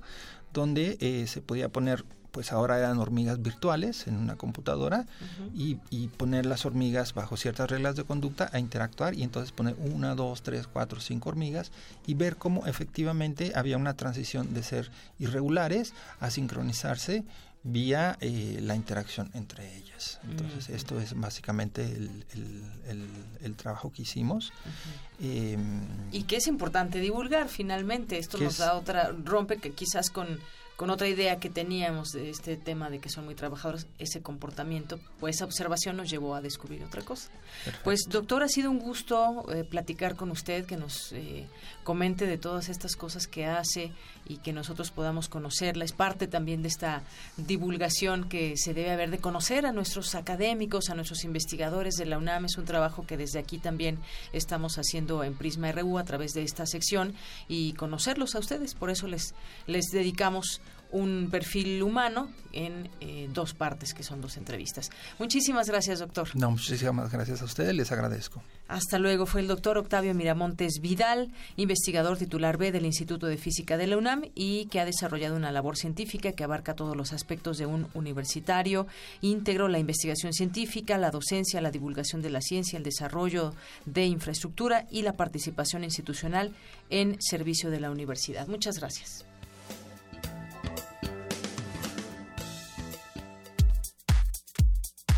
donde eh, se podía poner pues ahora eran hormigas virtuales en una computadora y, poner las hormigas bajo ciertas reglas de conducta a interactuar y entonces poner una, dos, tres, cuatro, cinco hormigas y ver cómo efectivamente había una transición de ser irregulares a sincronizarse vía eh, la interacción entre ellas. Entonces, esto es básicamente el, trabajo que hicimos. Em, y que es importante divulgar finalmente. Esto nos da otra, rompe que quizás con con otra idea que teníamos de este tema de que son muy trabajadores, ese comportamiento, pues esa observación nos llevó a descubrir otra cosa. Pues doctor, ha sido un gusto eh, platicar con usted, que nos eh, comente de todas estas cosas que hace y que nosotros podamos conocerla. Es parte también de esta divulgación que se debe haber de conocer a nuestros académicos, a nuestros investigadores de la UNAM. Es un trabajo que desde aquí también estamos haciendo en Prisma RU a través de esta sección y conocerlos a ustedes. Por eso les, les dedicamos un perfil humano en eh, dos partes, que son dos entrevistas. Muchísimas gracias, doctor. No, muchísimas gracias a ustedes, les agradezco. Hasta luego. Fue el doctor Octavio Miramontes Vidal, investigador titular B del Instituto de Física de la UNAM y que ha desarrollado una labor científica que abarca todos los aspectos de un universitario, íntegro la investigación científica, la docencia, la divulgación de la ciencia, el desarrollo de infraestructura y la participación institucional en servicio de la universidad. Muchas gracias.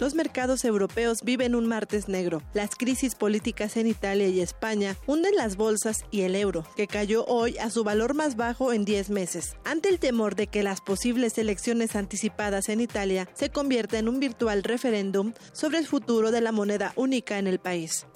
Los mercados europeos viven un martes negro. Las crisis políticas en Italia y España hunden las bolsas y el euro, que cayó hoy a su valor más bajo en 10 meses, ante el temor de que las posibles elecciones anticipadas en Italia se conviertan en un virtual referéndum sobre el futuro de la moneda única en el país.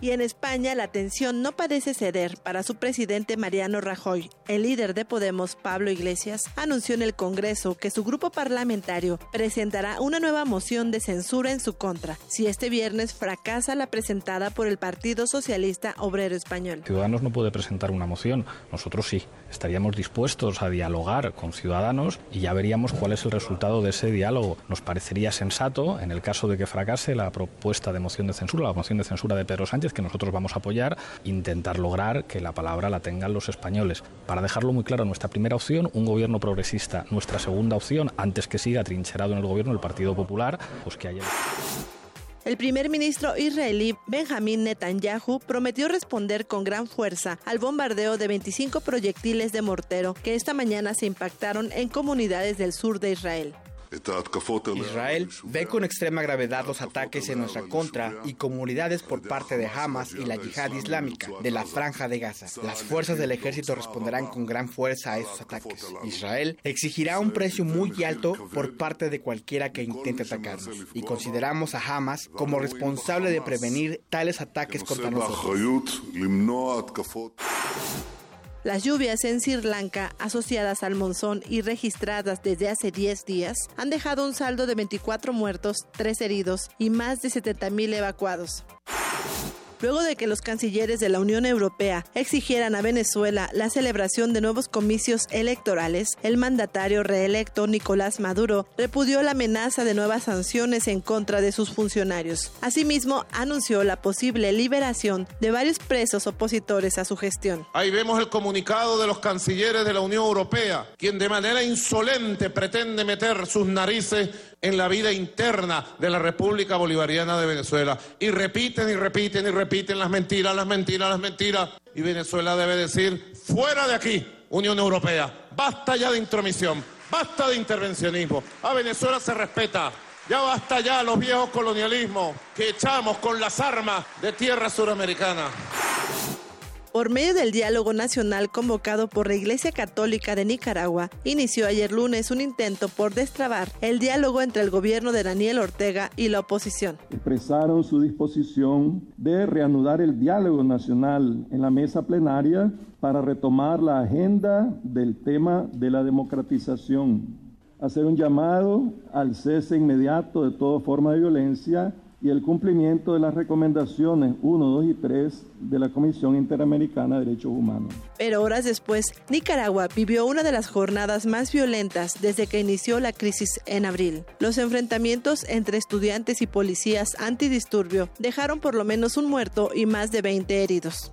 Y en España la tensión no parece ceder para su presidente Mariano Rajoy. El líder de Podemos, Pablo Iglesias, anunció en el Congreso que su grupo parlamentario presentará una nueva moción de censura en su contra si este viernes fracasa la presentada por el Partido Socialista Obrero Español. Ciudadanos no puede presentar una moción, nosotros sí. Estaríamos dispuestos a dialogar con Ciudadanos y ya veríamos cuál es el resultado de ese diálogo. Nos parecería sensato, en el caso de que fracase la propuesta de moción de censura, la moción de censura de Pedro Sánchez, que nosotros vamos a apoyar, intentar lograr que la palabra la tengan los españoles. Para dejarlo muy claro, nuestra primera opción, un gobierno progresista. Nuestra segunda opción, antes que siga trincherado en el gobierno el Partido Popular, pues que haya... El primer ministro israelí Benjamín Netanyahu prometió responder con gran fuerza al bombardeo de 25 proyectiles de mortero que esta mañana se impactaron en comunidades del sur de Israel. Israel ve con extrema gravedad los ataques en nuestra contra y comunidades por parte de Hamas y la yihad islámica de la franja de Gaza. Las fuerzas del ejército responderán con gran fuerza a esos ataques. Israel exigirá un precio muy alto por parte de cualquiera que intente atacarnos y consideramos a Hamas como responsable de prevenir tales ataques contra nosotros. Las lluvias en Sri Lanka, asociadas al monzón y registradas desde hace 10 días, han dejado un saldo de 24 muertos, 3 heridos y más de 70.000 evacuados luego de que los cancilleres de la Unión Europea exigieran a Venezuela la celebración de nuevos comicios electorales, el mandatario reelecto Nicolás Maduro repudió la amenaza de nuevas sanciones en contra de sus funcionarios. Asimismo, anunció la posible liberación de varios presos opositores a su gestión. Ahí vemos el comunicado de los cancilleres de la Unión Europea, quien de manera insolente pretende meter sus narices en la vida interna de la República Bolivariana de Venezuela. Y repiten y repiten y repiten las mentiras, las mentiras, las mentiras. Y Venezuela debe decir, fuera de aquí, Unión Europea, basta ya de intromisión, basta de intervencionismo. A Venezuela se respeta. Ya basta ya los viejos colonialismos que echamos con las armas de tierra suramericana. Por medio del diálogo nacional convocado por la Iglesia Católica de Nicaragua, inició ayer lunes un intento por destrabar el diálogo entre el gobierno de Daniel Ortega y la oposición. Expresaron su disposición de reanudar el diálogo nacional en la mesa plenaria para retomar la agenda del tema de la democratización, hacer un llamado al cese inmediato de toda forma de violencia y el cumplimiento de las recomendaciones 1, 2 y 3 de la Comisión Interamericana de Derechos Humanos. Pero horas después, Nicaragua vivió una de las jornadas más violentas desde que inició la crisis en abril. Los enfrentamientos entre estudiantes y policías antidisturbio dejaron por lo menos un muerto y más de 20 heridos.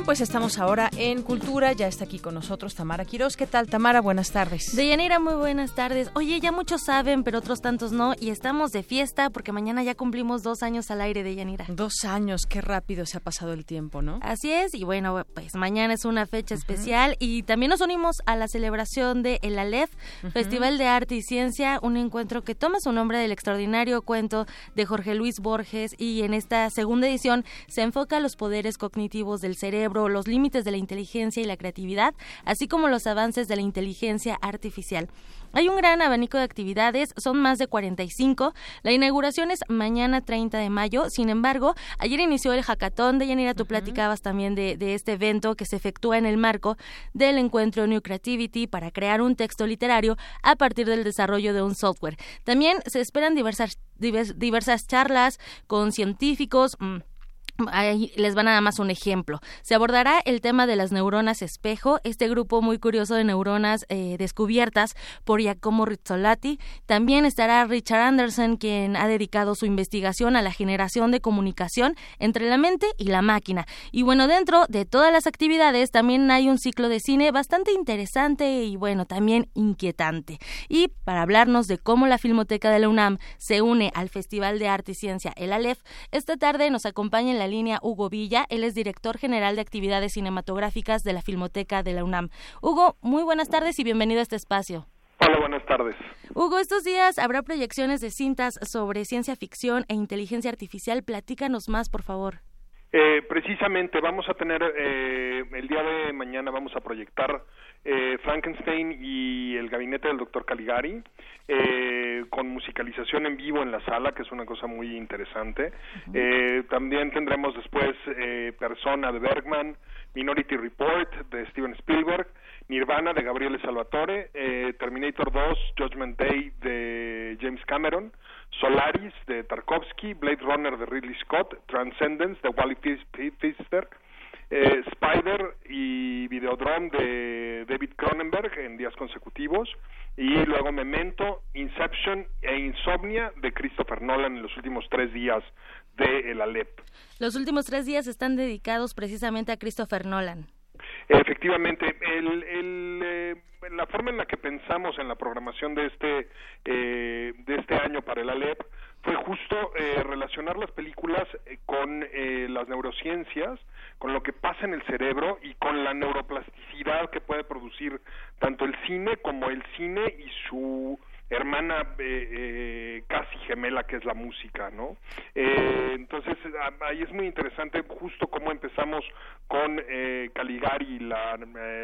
Bien, pues estamos ahora en Cultura. Ya está aquí con nosotros Tamara Quiroz. ¿Qué tal, Tamara? Buenas tardes. Deyanira, muy buenas tardes. Oye, ya muchos saben, pero otros tantos no. Y estamos de fiesta porque mañana ya cumplimos dos años al aire de Yanira. Dos años, qué rápido se ha pasado el tiempo, ¿no? Así es. Y bueno, pues mañana es una fecha especial. Y también nos unimos a la celebración de El Aleph, Festival de Arte y Ciencia, un encuentro que toma su nombre del extraordinario cuento de Jorge Luis Borges. Y en esta segunda edición se enfoca a los poderes cognitivos del cerebro los límites de la inteligencia y la creatividad, así como los avances de la inteligencia artificial. Hay un gran abanico de actividades, son más de 45. La inauguración es mañana 30 de mayo. Sin embargo, ayer inició el hackathon de Yanira. Tú platicabas también de, de, este evento que se efectúa en el marco del encuentro New Creativity para crear un texto literario a partir del desarrollo de un software. También se esperan diversas, diversas charlas con científicos. Mm, Ahí les va nada más un ejemplo. Se abordará el tema de las neuronas espejo, este grupo muy curioso de neuronas eh, descubiertas por Giacomo Rizzolatti. También estará Richard Anderson, quien ha dedicado su investigación a la generación de comunicación entre la mente y la máquina. Y bueno, dentro de todas las actividades también hay un ciclo de cine bastante interesante y bueno, también inquietante. Y para hablarnos de cómo la Filmoteca de la UNAM se une al Festival de Arte y Ciencia, el ALEF, esta tarde nos acompaña en la línea Hugo Villa. Él es director general de actividades cinematográficas de la Filmoteca de la UNAM. Hugo, muy buenas tardes y bienvenido a este espacio. Hola, buenas tardes. Hugo, estos días habrá proyecciones de cintas sobre ciencia ficción e inteligencia artificial. Platícanos más, por favor. Eh, precisamente vamos a tener eh, el día de mañana vamos a proyectar eh, Frankenstein y el gabinete del doctor Caligari eh, con musicalización en vivo en la sala que es una cosa muy interesante. Eh, también tendremos después eh, Persona de Bergman Minority Report de Steven Spielberg Nirvana de Gabriele Salvatore eh, Terminator 2 Judgment Day de James Cameron Solaris de Tarkovsky, Blade Runner de Ridley Scott, Transcendence de Wally Pfister, eh, Spider y Videodrome de David Cronenberg en días consecutivos y luego Memento, Inception e Insomnia de Christopher Nolan en los últimos tres días de El Alep. Los últimos tres días están dedicados precisamente a Christopher Nolan. Efectivamente, el, el, eh, la forma en la que pensamos en la programación de este eh, de este año para el Alep fue justo eh, relacionar las películas eh, con eh, las neurociencias, con lo que pasa en el cerebro y con la neuroplasticidad que puede producir tanto el cine como el cine y su hermana eh, eh, casi gemela que es la música, ¿no? Eh, entonces ahí es muy interesante justo cómo empezamos con Caligari la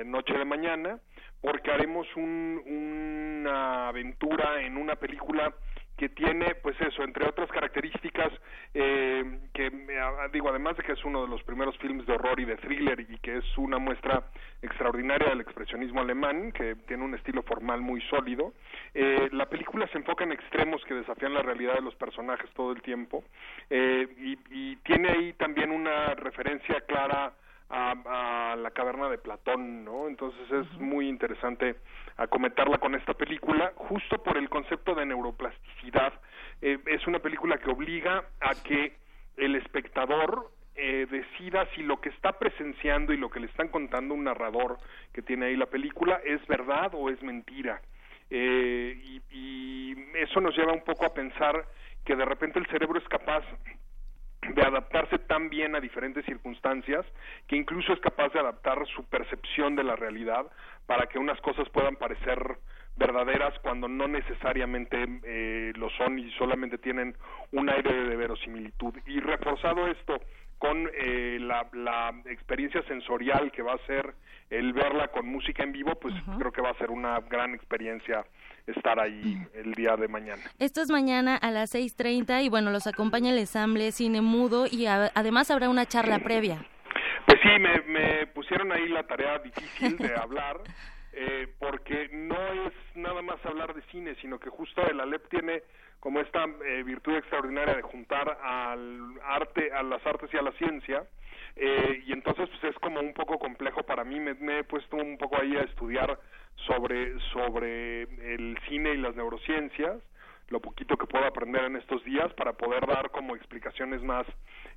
noche de mañana, porque haremos un, una aventura en una película que tiene, pues eso, entre otras características, eh, que digo, además de que es uno de los primeros films de horror y de thriller y que es una muestra extraordinaria del expresionismo alemán, que tiene un estilo formal muy sólido, eh, la película se enfoca en extremos que desafían la realidad de los personajes todo el tiempo eh, y, y tiene ahí también una referencia clara a, a, la caverna de Platón, ¿no? Entonces es muy interesante acometerla con esta película, justo por el concepto de neuroplasticidad. Eh, es una película que obliga a que el espectador eh, decida si lo que está presenciando y lo que le están contando un narrador que tiene ahí la película es verdad o es mentira. Eh, y, y eso nos lleva un poco a pensar que de repente el cerebro es capaz de adaptarse tan bien a diferentes circunstancias que incluso es capaz de adaptar su percepción de la realidad para que unas cosas puedan parecer verdaderas cuando no necesariamente eh, lo son y solamente tienen un aire de verosimilitud. Y reforzado esto con eh, la, la, experiencia sensorial que va a ser el verla con música en vivo, pues uh -huh. creo que va a ser una gran experiencia estar ahí el día de mañana. Esto es mañana a las 6.30 y bueno, los acompaña el ensamble Cine Mudo y a, además habrá una charla previa. Pues sí, me, me pusieron ahí la tarea difícil de hablar. Eh, porque no es nada más hablar de cine, sino que justo el Alep tiene como esta eh, virtud extraordinaria de juntar al arte, a las artes y a la ciencia, eh, y entonces pues es como un poco complejo para mí, me, me, he puesto un poco ahí a estudiar sobre, sobre el cine y las neurociencias, lo poquito que puedo aprender en estos días para poder dar como explicaciones más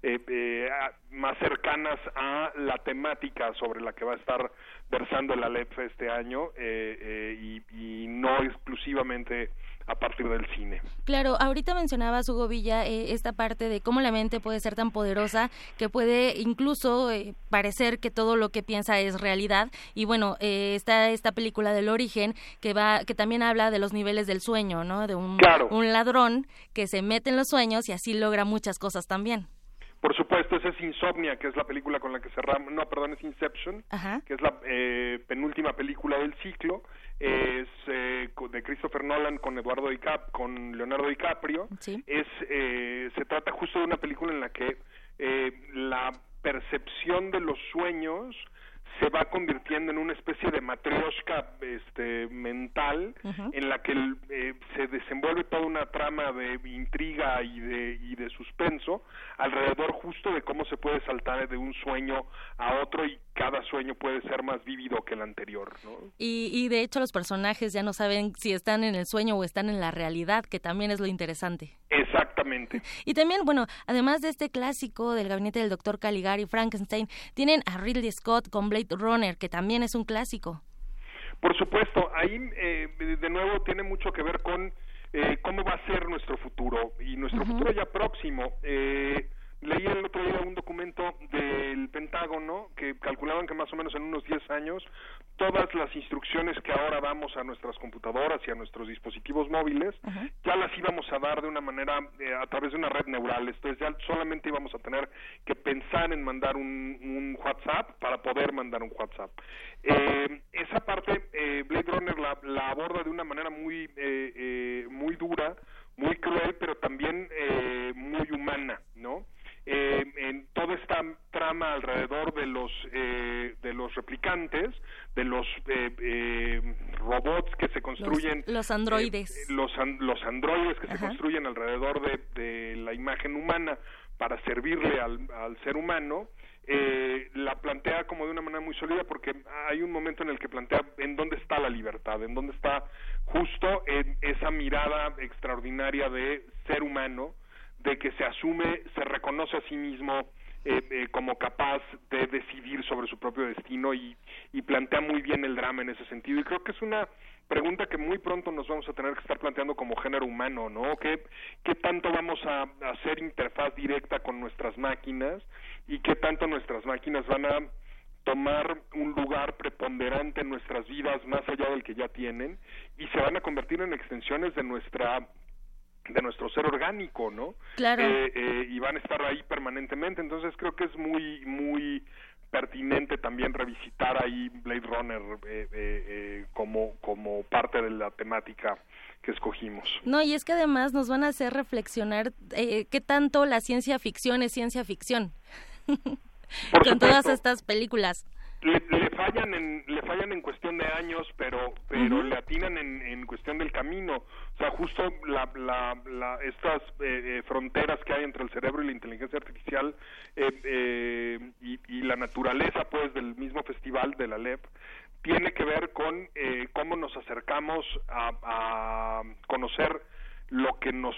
eh, eh, más cercanas a la temática sobre la que va a estar versando el Aleph este año y, y no exclusivamente a partir del cine. Claro, ahorita mencionaba Hugo Villa eh, esta parte de cómo la mente puede ser tan poderosa que puede incluso eh, parecer que todo lo que piensa es realidad y bueno eh, está esta película del origen que va que también habla de los niveles del sueño, ¿no? De un, un ladrón que se mete en los sueños y así logra muchas cosas también. Esa es Insomnia, que es la película con la que cerramos, no, perdón, es Inception, que es la eh, penúltima película del ciclo, es eh, de Christopher Nolan con Eduardo DiCap, con Leonardo DiCaprio, es eh, se trata justo de una película en la que la percepción de los sueños se va convirtiendo en una especie de matrioshka este, mental en la que eh, se desenvuelve toda una trama de intriga y de, y de suspenso alrededor justo de cómo se puede saltar de un sueño a otro y cada sueño puede ser más vívido que el anterior. ¿no? Y, y de hecho los personajes ya no saben si están en el sueño o están en la realidad, que también es lo interesante. Exactamente. Y también, bueno, además de este clásico del gabinete del doctor Caligari, Frankenstein, tienen a Ridley Scott con Blade Runner, que también es un clásico. Por supuesto, ahí eh, de nuevo tiene mucho que ver con eh, cómo va a ser nuestro futuro y nuestro futuro ya próximo. Eh, leí el otro día un documento del Pentágono que calculaban que más o menos en unos 10 años todas las instrucciones que ahora damos a nuestras computadoras y a nuestros dispositivos móviles ya las íbamos a dar de una manera eh, a través de una red neural. Entonces ya solamente íbamos a tener que pensar en mandar un, WhatsApp para poder mandar un WhatsApp. Eh, esa parte eh, Blade Runner la, la, aborda de una manera muy muy dura, muy cruel, pero también muy humana, ¿no? Eh, en toda esta trama alrededor de los eh, de los replicantes de los eh, eh robots que se construyen los, androides. eh, los los androides que se construyen alrededor de, de, la imagen humana para servirle al, al ser humano eh, la plantea como de una manera muy sólida porque hay un momento en el que plantea en dónde está la libertad, en dónde está justo en esa mirada extraordinaria de ser humano de que se asume, se reconoce a sí mismo eh, eh, como capaz de decidir sobre su propio destino y, y, plantea muy bien el drama en ese sentido. Y creo que es una pregunta que muy pronto nos vamos a tener que estar planteando como género humano, ¿no? ¿Qué, qué tanto vamos a, hacer interfaz directa con nuestras máquinas y qué tanto nuestras máquinas van a tomar un lugar preponderante en nuestras vidas más allá del que ya tienen y se van a convertir en extensiones de nuestra de nuestro ser orgánico, ¿no? Claro. Eh, eh, y van a estar ahí permanentemente, entonces creo que es muy, muy pertinente también revisitar ahí Blade Runner eh, como, como parte de la temática que escogimos. No, y es que además nos van a hacer reflexionar qué tanto la ciencia ficción es ciencia ficción. Con todas estas películas le, le, fallan en le fallan en cuestión de años pero pero le atinan en, en cuestión del camino. O sea justo la, la, la estas eh, eh, fronteras que hay entre el cerebro y la inteligencia artificial eh, y, y, la naturaleza pues del mismo festival de la LEP tiene que ver con cómo nos acercamos a, a conocer lo que nos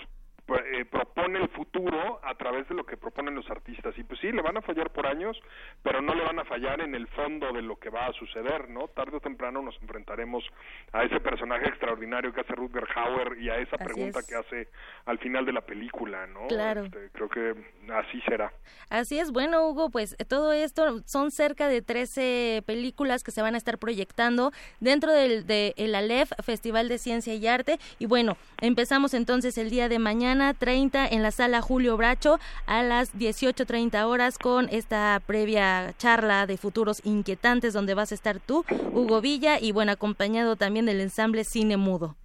eh, propone el futuro a través de lo que proponen los artistas. Y pues sí, le van a fallar por años, pero no le van a fallar en el fondo de lo que va a suceder, ¿no? Tarde o temprano nos enfrentaremos a ese personaje extraordinario que hace Rutger Hauer y a esa pregunta que hace al final de la película, ¿no? Claro. Este, creo que así será. Así es. Bueno, Hugo, pues todo esto son cerca de 13 películas que se van a estar proyectando dentro del de el Aleph, Festival de Ciencia y Arte. Y bueno, empezamos entonces el día de mañana 30 en la sala Julio Bracho a las 18.30 horas con esta previa charla de futuros inquietantes donde vas a estar tú, Hugo Villa, y bueno, acompañado también del ensamble Cine Mudo.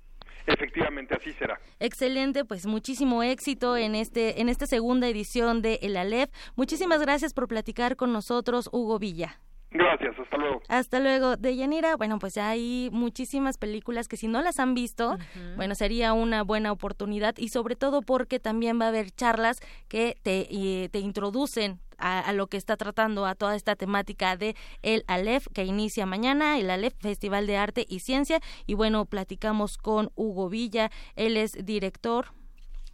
Efectivamente, así será. Excelente, pues muchísimo éxito en este en esta segunda edición de El Aleph. Muchísimas gracias por platicar con nosotros, Hugo Villa. Gracias, hasta luego. Hasta luego. De Yanira, bueno, pues ya hay muchísimas películas que si no las han visto, bueno, sería una buena oportunidad y sobre todo porque también va a haber charlas que te, te introducen a, lo que está tratando, a toda esta temática de el Aleph que inicia mañana, el Aleph Festival de Arte y Ciencia. Y bueno, platicamos con Hugo Villa, él es director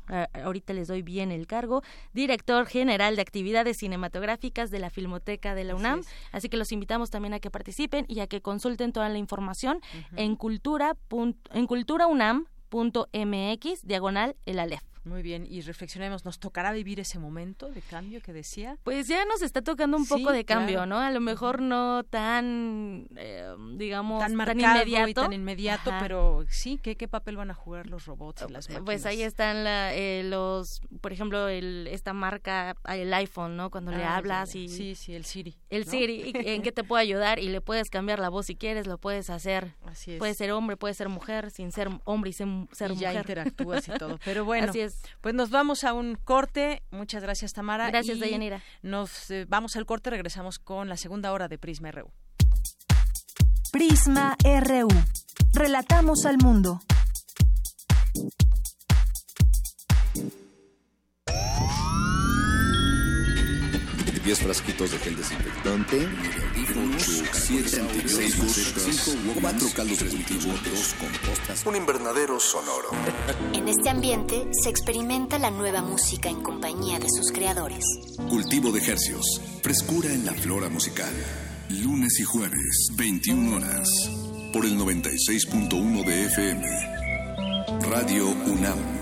ahorita les doy bien el cargo, director general de actividades cinematográficas de la Filmoteca de la UNAM. Así, que los invitamos también a que participen y a que consulten toda la información en cultura en culturaunam.mx diagonal el Aleph. Muy bien, y reflexionemos, ¿nos tocará vivir ese momento de cambio que decía? Pues ya nos está tocando un poco de cambio, ¿no? A lo mejor no tan, eh, digamos, tan, inmediato. Y tan inmediato, pero sí, ¿qué, ¿qué papel van a jugar los robots y las máquinas? Pues ahí están eh, los, por ejemplo, el, esta marca, el iPhone, ¿no? Cuando le ah, hablas y... Sí, sí, el Siri. El Siri, ¿en qué te puede ayudar? Y le puedes cambiar la voz si quieres, lo puedes hacer. Así es. Puede ser hombre, puede ser mujer, sin ser hombre y ser, ser y mujer. ya interactúas y todo. Pero bueno. Así es. Pues nos vamos a un corte. Muchas gracias, Tamara. Gracias, Dayanira. Nos eh, vamos al corte, regresamos con la segunda hora de Prisma RU. Prisma RU. Relatamos al mundo. 10 frasquitos de gel desinfectante, 8, 7, 6, 4 caldos de cultivo, 2 compostas, un invernadero sonoro. En este ambiente se experimenta la nueva música en compañía de sus creadores. Cultivo de ejercios, frescura en la flora musical. Lunes y jueves, 21 horas, por el 96.1 de FM. Radio UNAM.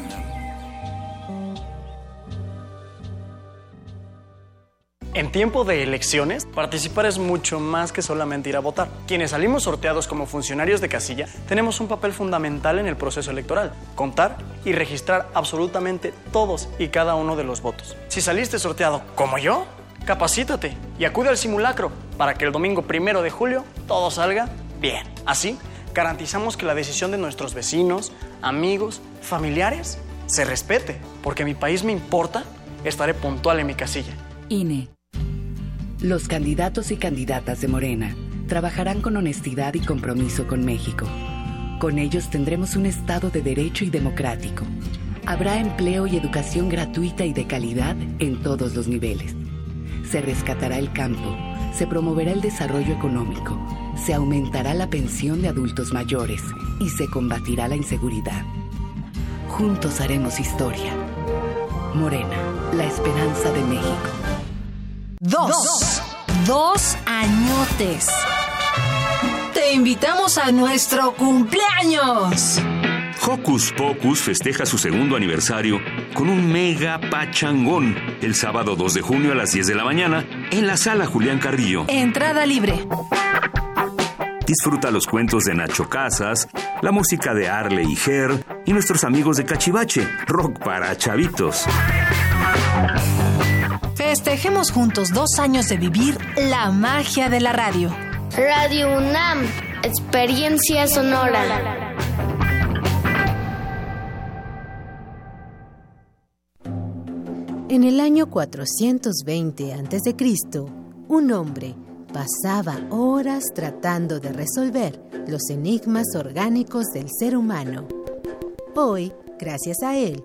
En tiempo de elecciones, participar es mucho más que solamente ir a votar. Quienes salimos sorteados como funcionarios de casilla tenemos un papel fundamental en el proceso electoral, contar y registrar absolutamente todos y cada uno de los votos. Si saliste sorteado como yo, capacítate y acude al simulacro para que el domingo primero de julio todo salga bien. Así, garantizamos que la decisión de nuestros vecinos, amigos, familiares se respete, porque mi país me importa, estaré puntual en mi casilla. INE. Los candidatos y candidatas de Morena trabajarán con honestidad y compromiso con México. Con ellos tendremos un Estado de derecho y democrático. Habrá empleo y educación gratuita y de calidad en todos los niveles. Se rescatará el campo, se promoverá el desarrollo económico, se aumentará la pensión de adultos mayores y se combatirá la inseguridad. Juntos haremos historia. Morena, la esperanza de México. Dos. Dos añotes. Te invitamos a nuestro cumpleaños. Hocus Pocus festeja su segundo aniversario con un mega pachangón el sábado 2 de junio a las 10 de la mañana en la sala Julián Carrillo. Entrada libre. Disfruta los cuentos de Nacho Casas, la música de Arle y Ger y nuestros amigos de Cachivache, rock para chavitos. Festejemos juntos dos años de vivir la magia de la radio. Radio UNAM, experiencia sonora. En el año 420 a.C., un hombre pasaba horas tratando de resolver los enigmas orgánicos del ser humano. Hoy, gracias a él,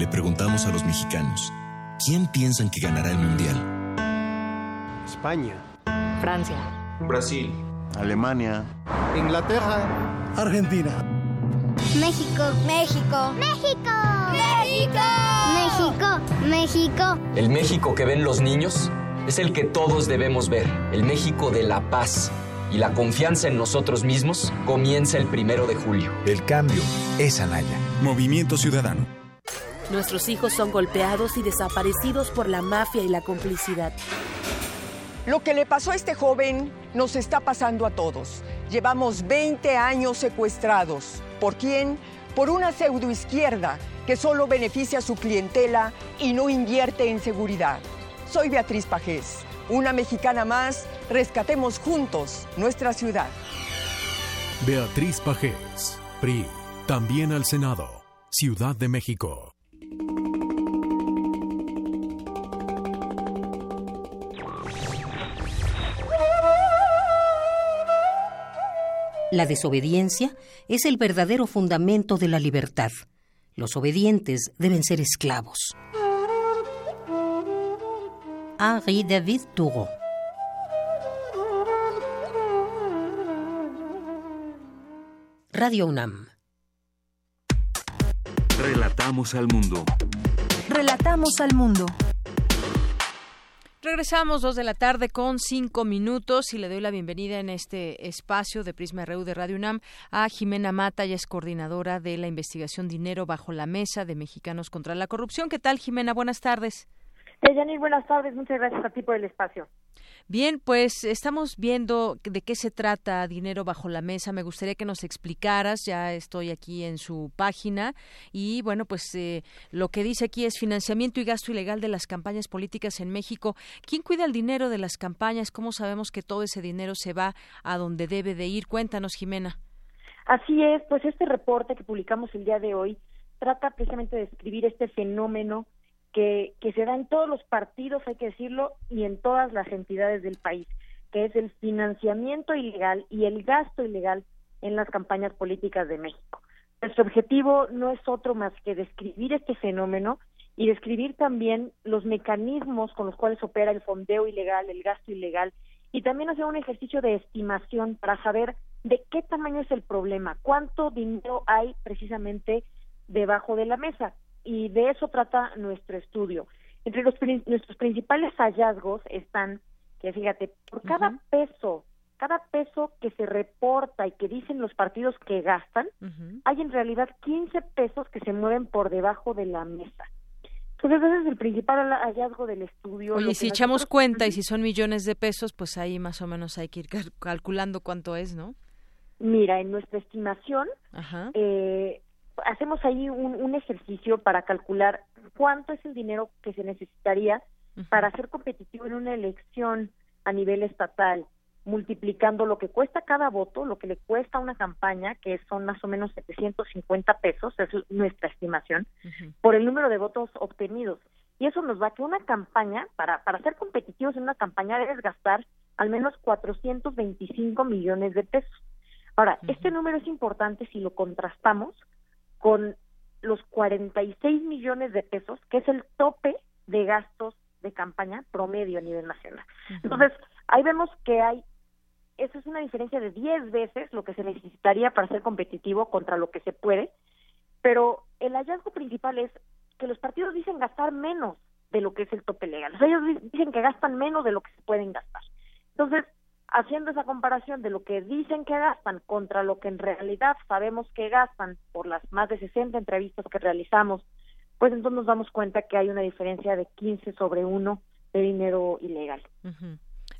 Le preguntamos a los mexicanos, ¿quién piensan que ganará el Mundial? España. Francia. Brasil. Alemania. Inglaterra. Argentina. México. México. México. México. México. México. El México que ven los niños es el que todos debemos ver. El México de la paz. Y la confianza en nosotros mismos comienza el primero de julio. El cambio es Anaya. Movimiento Ciudadano. Nuestros hijos son golpeados y desaparecidos por la mafia y la complicidad. Lo que le pasó a este joven nos está pasando a todos. Llevamos 20 años secuestrados. ¿Por quién? por una pseudoizquierda que solo beneficia a su clientela y no invierte en seguridad. Soy Beatriz Pajés, una mexicana más, rescatemos juntos nuestra ciudad. Beatriz Pajés, PRI, también al Senado, Ciudad de México. La desobediencia es el verdadero fundamento de la libertad. Los obedientes deben ser esclavos. Henri David Thoreau Radio UNAM Relatamos al mundo. Relatamos al mundo. Regresamos dos de la tarde con cinco minutos y le doy la bienvenida en este espacio de Prisma RU de Radio UNAM a Jimena Mata, ella es coordinadora de la investigación Dinero bajo la Mesa de Mexicanos contra la Corrupción. ¿Qué tal, Jimena? Buenas tardes. Deyanir, buenas tardes. Muchas gracias a ti por el espacio. Bien, pues estamos viendo de qué se trata Dinero bajo la Mesa. Me gustaría que nos explicaras, ya estoy aquí en su página, y bueno, pues eh, lo que dice aquí es financiamiento y gasto ilegal de las campañas políticas en México. ¿Quién cuida el dinero de las campañas? ¿Cómo sabemos que todo ese dinero se va a donde debe de ir? Cuéntanos, Jimena. Así es, pues este reporte que publicamos el día de hoy trata precisamente de describir este fenómeno que, que se da en todos los partidos, hay que decirlo, y en todas las entidades del país, que es el financiamiento ilegal y el gasto ilegal en las campañas políticas de México. Nuestro objetivo no es otro más que describir este fenómeno y describir también los mecanismos con los cuales opera el fondeo ilegal, el gasto ilegal, y también hacer un ejercicio de estimación para saber de qué tamaño es el problema, cuánto dinero hay precisamente debajo de la mesa y de eso trata nuestro estudio. Entre los, nuestros principales hallazgos están que, fíjate, por cada peso, cada peso que se reporta y que dicen los partidos que gastan, hay en realidad 15 pesos que se mueven por debajo de la mesa. Entonces ese es el principal hallazgo del estudio. Oye, si echamos cuenta y si son millones de pesos, pues ahí más o menos hay que ir calculando cuánto es, ¿no? Mira, en nuestra estimación, eh, hacemos ahí un, ejercicio para calcular cuánto es el dinero que se necesitaría para ser competitivo en una elección a nivel estatal, multiplicando lo que cuesta cada voto, lo que le cuesta una campaña, que son más o menos 750 pesos, es nuestra estimación, por el número de votos obtenidos. Y eso nos va a que una campaña, para, para ser competitivos en una campaña, debes gastar al menos 425 millones de pesos. Ahora, este número es importante si lo contrastamos con los 46 millones de pesos, que es el tope de gastos de campaña promedio a nivel nacional. Entonces, ahí vemos que hay, eso es una diferencia de 10 veces lo que se necesitaría para ser competitivo contra lo que se puede, pero el hallazgo principal es que los partidos dicen gastar menos de lo que es el tope legal. O sea, ellos dicen que gastan menos de lo que se pueden gastar. Entonces, haciendo esa comparación de lo que dicen que gastan contra lo que en realidad sabemos que gastan por las más de 60 entrevistas que realizamos, pues entonces nos damos cuenta que hay una diferencia de 15 sobre 1 de dinero ilegal.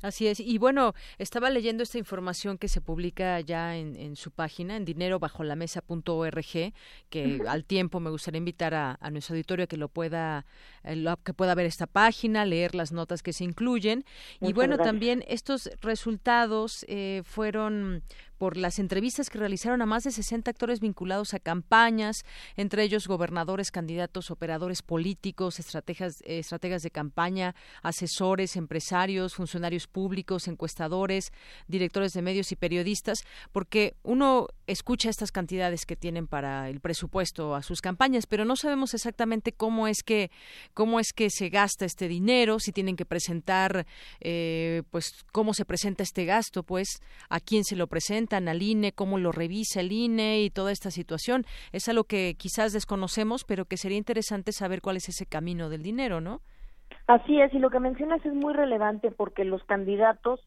Así es. Y bueno, estaba leyendo esta información que se publica ya en, su página, en dinerobajolaMesa.org, que al tiempo me gustaría invitar a, nuestro auditorio a que lo pueda, eh, que pueda ver esta página, leer las notas que se incluyen. y bueno, también estos resultados eh, fueron por las entrevistas que realizaron a más de 60 actores vinculados a campañas, entre ellos gobernadores, candidatos, operadores políticos, estrategas, estrategas de campaña, asesores, empresarios, funcionarios públicos, encuestadores, directores de medios y periodistas, porque uno escucha estas cantidades que tienen para el presupuesto a sus campañas, pero no sabemos exactamente cómo es que cómo es que se gasta este dinero, si tienen que presentar, eh, pues cómo se presenta este gasto, pues a quién se lo presenta al INE, cómo lo revisa el INE y toda esta situación. Es algo que quizás desconocemos, pero que sería interesante saber cuál es ese camino del dinero, ¿no? Así es, y lo que mencionas es muy relevante porque los candidatos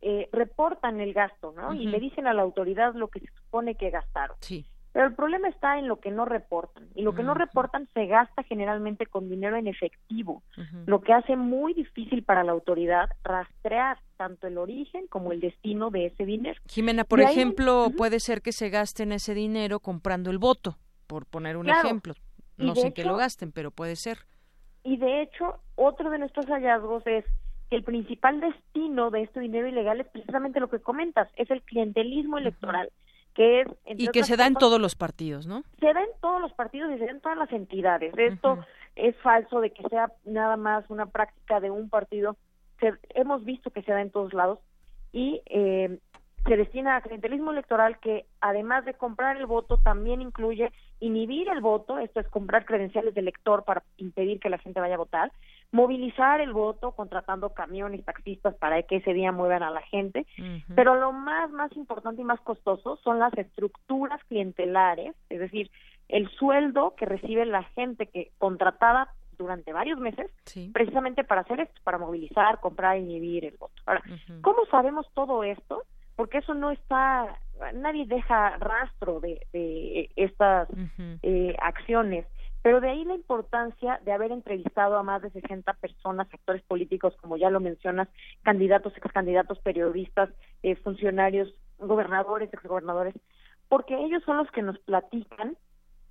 eh, reportan el gasto, ¿no? Y le dicen a la autoridad lo que se supone que gastaron. Sí. Pero el problema está en lo que no reportan. Y lo que no reportan se gasta generalmente con dinero en efectivo, lo que hace muy difícil para la autoridad rastrear tanto el origen como el destino de ese dinero. Jimena, por ejemplo, puede ser que se gasten ese dinero comprando el voto por poner un ejemplo. No sé qué lo gasten, pero puede ser. Y de hecho, otro de nuestros hallazgos es que el principal destino de este dinero ilegal es precisamente lo que comentas, es el clientelismo electoral. Que es, y que se da en todos los partidos, ¿no? Se da en todos los partidos y se da en todas las entidades. Esto es falso de que sea nada más una práctica de un partido. hemos visto que se da en todos lados y eh, se destina a clientelismo electoral que además de comprar el voto también incluye inhibir el voto, esto es comprar credenciales de elector para impedir que la gente vaya a votar, movilizar el voto contratando camiones, taxistas para que ese día muevan a la gente, pero lo más más importante y más costoso son las estructuras clientelares, es decir, el sueldo que recibe la gente que contratada durante varios meses precisamente para hacer esto, para movilizar, comprar, inhibir el voto. Ahora, ¿cómo sabemos todo esto? Porque eso no está, nadie deja rastro de, estas eh, acciones, pero de ahí la importancia de haber entrevistado a más de 60 personas, actores políticos, como ya lo mencionas, candidatos, ex candidatos, periodistas, eh, funcionarios, gobernadores, exgobernadores, porque ellos son los que nos platican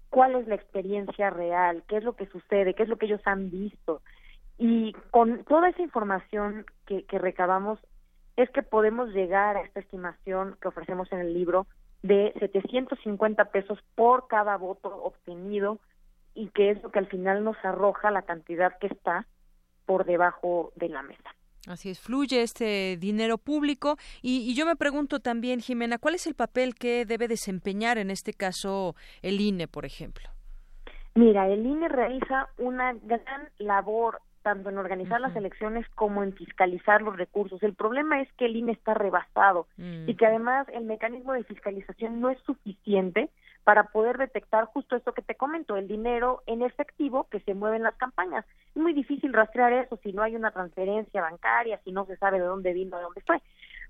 cuál es la experiencia real, qué es lo que sucede, qué es lo que ellos han visto. Y con toda esa información que, que recabamos, es que podemos llegar a esta estimación que ofrecemos en el libro de 750 pesos por cada voto obtenido y que es lo que al final nos arroja la cantidad que está por debajo de la mesa. Así es, fluye este dinero público y, y, yo me pregunto también, Jimena, ¿cuál es el papel que debe desempeñar en este caso el INE, por ejemplo? Mira, el INE realiza una gran labor tanto en organizar las elecciones como en fiscalizar los recursos. El problema es que el INE está rebasado y que además el mecanismo de fiscalización no es suficiente para poder detectar justo esto que te comento, el dinero en efectivo que se mueve en las campañas. Es muy difícil rastrear eso si no hay una transferencia bancaria, si no se sabe de dónde vino, de dónde fue.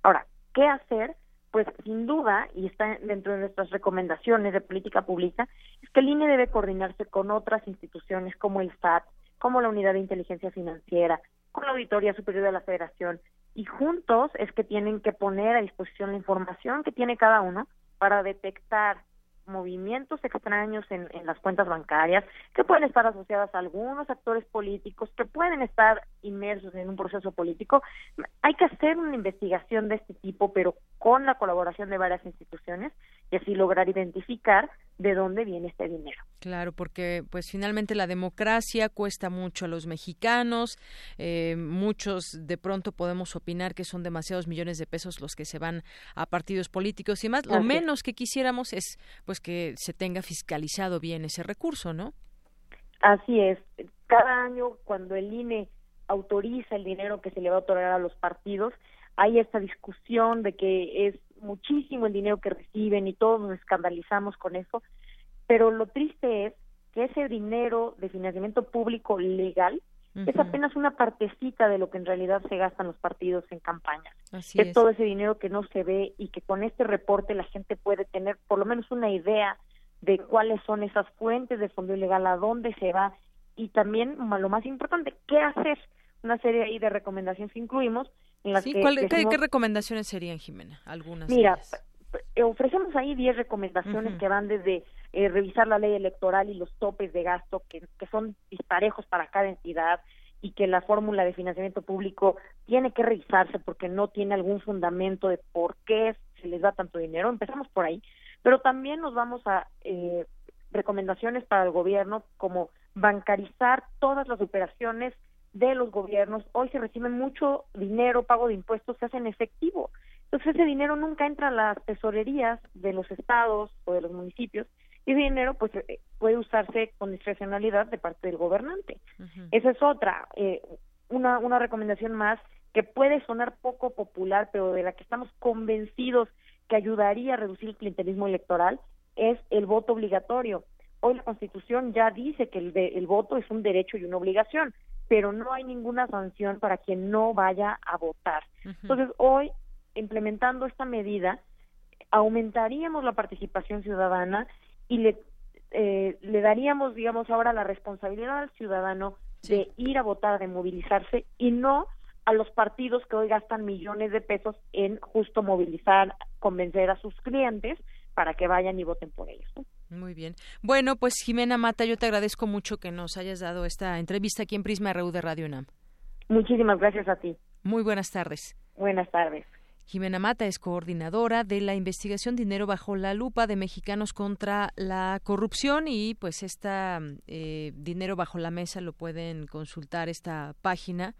Ahora, ¿qué hacer? Pues sin duda, y está dentro de nuestras recomendaciones de política pública, es que el INE debe coordinarse con otras instituciones como el SAT, como la Unidad de Inteligencia Financiera, con la Auditoría Superior de la Federación, y juntos es que tienen que poner a disposición la información que tiene cada uno para detectar movimientos extraños en, las cuentas bancarias que pueden estar asociadas a algunos actores políticos que pueden estar inmersos en un proceso político. Hay que hacer una investigación de este tipo, pero con la colaboración de varias instituciones y así lograr identificar de dónde viene este dinero. Claro, porque pues finalmente la democracia cuesta mucho a los mexicanos, eh, muchos de pronto podemos opinar que son demasiados millones de pesos los que se van a partidos políticos y más. Lo menos que quisiéramos es pues que se tenga fiscalizado bien ese recurso, ¿no? Así es. Cada año cuando el INE autoriza el dinero que se le va a otorgar a los partidos, hay esta discusión de que es muchísimo el dinero que reciben y todos nos escandalizamos con eso, pero lo triste es que ese dinero de financiamiento público legal es apenas una partecita de lo que en realidad se gastan los partidos en campañas. es, todo ese dinero que no se ve y que con este reporte la gente puede tener por lo menos una idea de cuáles son esas fuentes de fondo ilegal, a dónde se va y también lo más importante, qué hacer. Una serie ahí de recomendaciones que incluimos ¿qué, recomendaciones serían, Jimena? Algunas. Mira, ofrecemos ahí 10 recomendaciones que van desde eh, revisar la ley electoral y los topes de gasto que, que son disparejos para cada entidad y que la fórmula de financiamiento público tiene que revisarse porque no tiene algún fundamento de por qué se les da tanto dinero. Empezamos por ahí, pero también nos vamos a eh, recomendaciones para el gobierno como bancarizar todas las operaciones de los gobiernos, hoy se recibe mucho dinero, pago de impuestos, se hace en efectivo. Entonces ese dinero nunca entra a las tesorerías de los estados o de los municipios y ese dinero pues eh, puede usarse con discrecionalidad de parte del gobernante. Esa es otra, eh, una, una recomendación más que puede sonar poco popular, pero de la que estamos convencidos que ayudaría a reducir el clientelismo electoral, es el voto obligatorio. Hoy la Constitución ya dice que el, el voto es un derecho y una obligación pero no hay ninguna sanción para quien no vaya a votar. Entonces, hoy, implementando esta medida, aumentaríamos la participación ciudadana y le, eh, le daríamos, digamos, ahora la responsabilidad al ciudadano de ir a votar, de movilizarse y no a los partidos que hoy gastan millones de pesos en justo movilizar, convencer a sus clientes para que vayan y voten por ellos. Muy bien. Bueno, pues Jimena Mata, yo te agradezco mucho que nos hayas dado esta entrevista aquí en Prisma RU de Radio UNAM. Muchísimas gracias a ti. Muy buenas tardes. Buenas tardes. Jimena Mata es coordinadora de la investigación Dinero bajo la lupa de Mexicanos contra la corrupción y pues esta eh, Dinero bajo la mesa lo pueden consultar esta página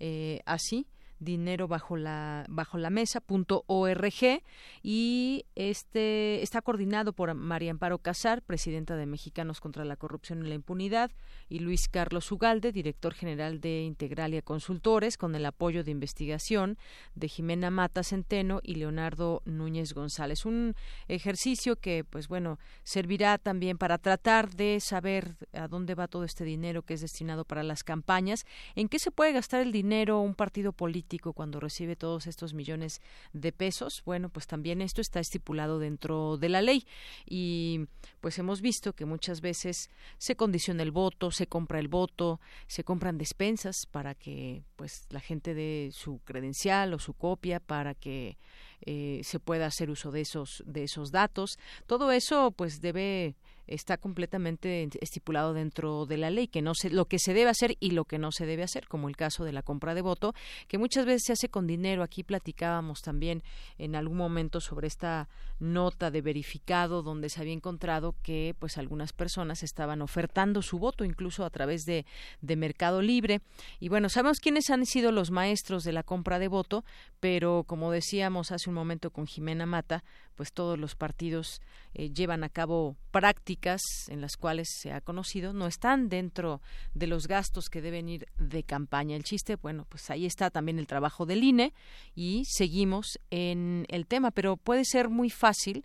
eh, así dinero bajo la bajo la mesa.org y este está coordinado por María Amparo Casar, presidenta de Mexicanos contra la Corrupción y la Impunidad, y Luis Carlos Ugalde, director general de Integralia Consultores, con el apoyo de investigación de Jimena Mata Centeno y Leonardo Núñez González. Un ejercicio que, pues bueno, servirá también para tratar de saber a dónde va todo este dinero que es destinado para las campañas, en qué se puede gastar el dinero un partido político cuando recibe todos estos millones de pesos, bueno, pues también esto está estipulado dentro de la ley y pues hemos visto que muchas veces se condiciona el voto, se compra el voto, se compran despensas para que pues la gente dé su credencial o su copia para que eh, se pueda hacer uso de esos de esos datos. Todo eso pues debe está completamente estipulado dentro de la ley, que no se, lo que se debe hacer y lo que no se debe hacer, como el caso de la compra de voto, que muchas veces se hace con dinero. Aquí platicábamos también en algún momento sobre esta nota de verificado donde se había encontrado que pues algunas personas estaban ofertando su voto incluso a través de, de Mercado Libre. Y bueno, sabemos quiénes han sido los maestros de la compra de voto, pero como decíamos hace un momento con Jimena Mata, pues todos los partidos eh, llevan a cabo prácticas en las cuales se ha conocido no están dentro de los gastos que deben ir de campaña. El chiste, bueno, pues ahí está también el trabajo del INE y seguimos en el tema, pero puede ser muy fácil,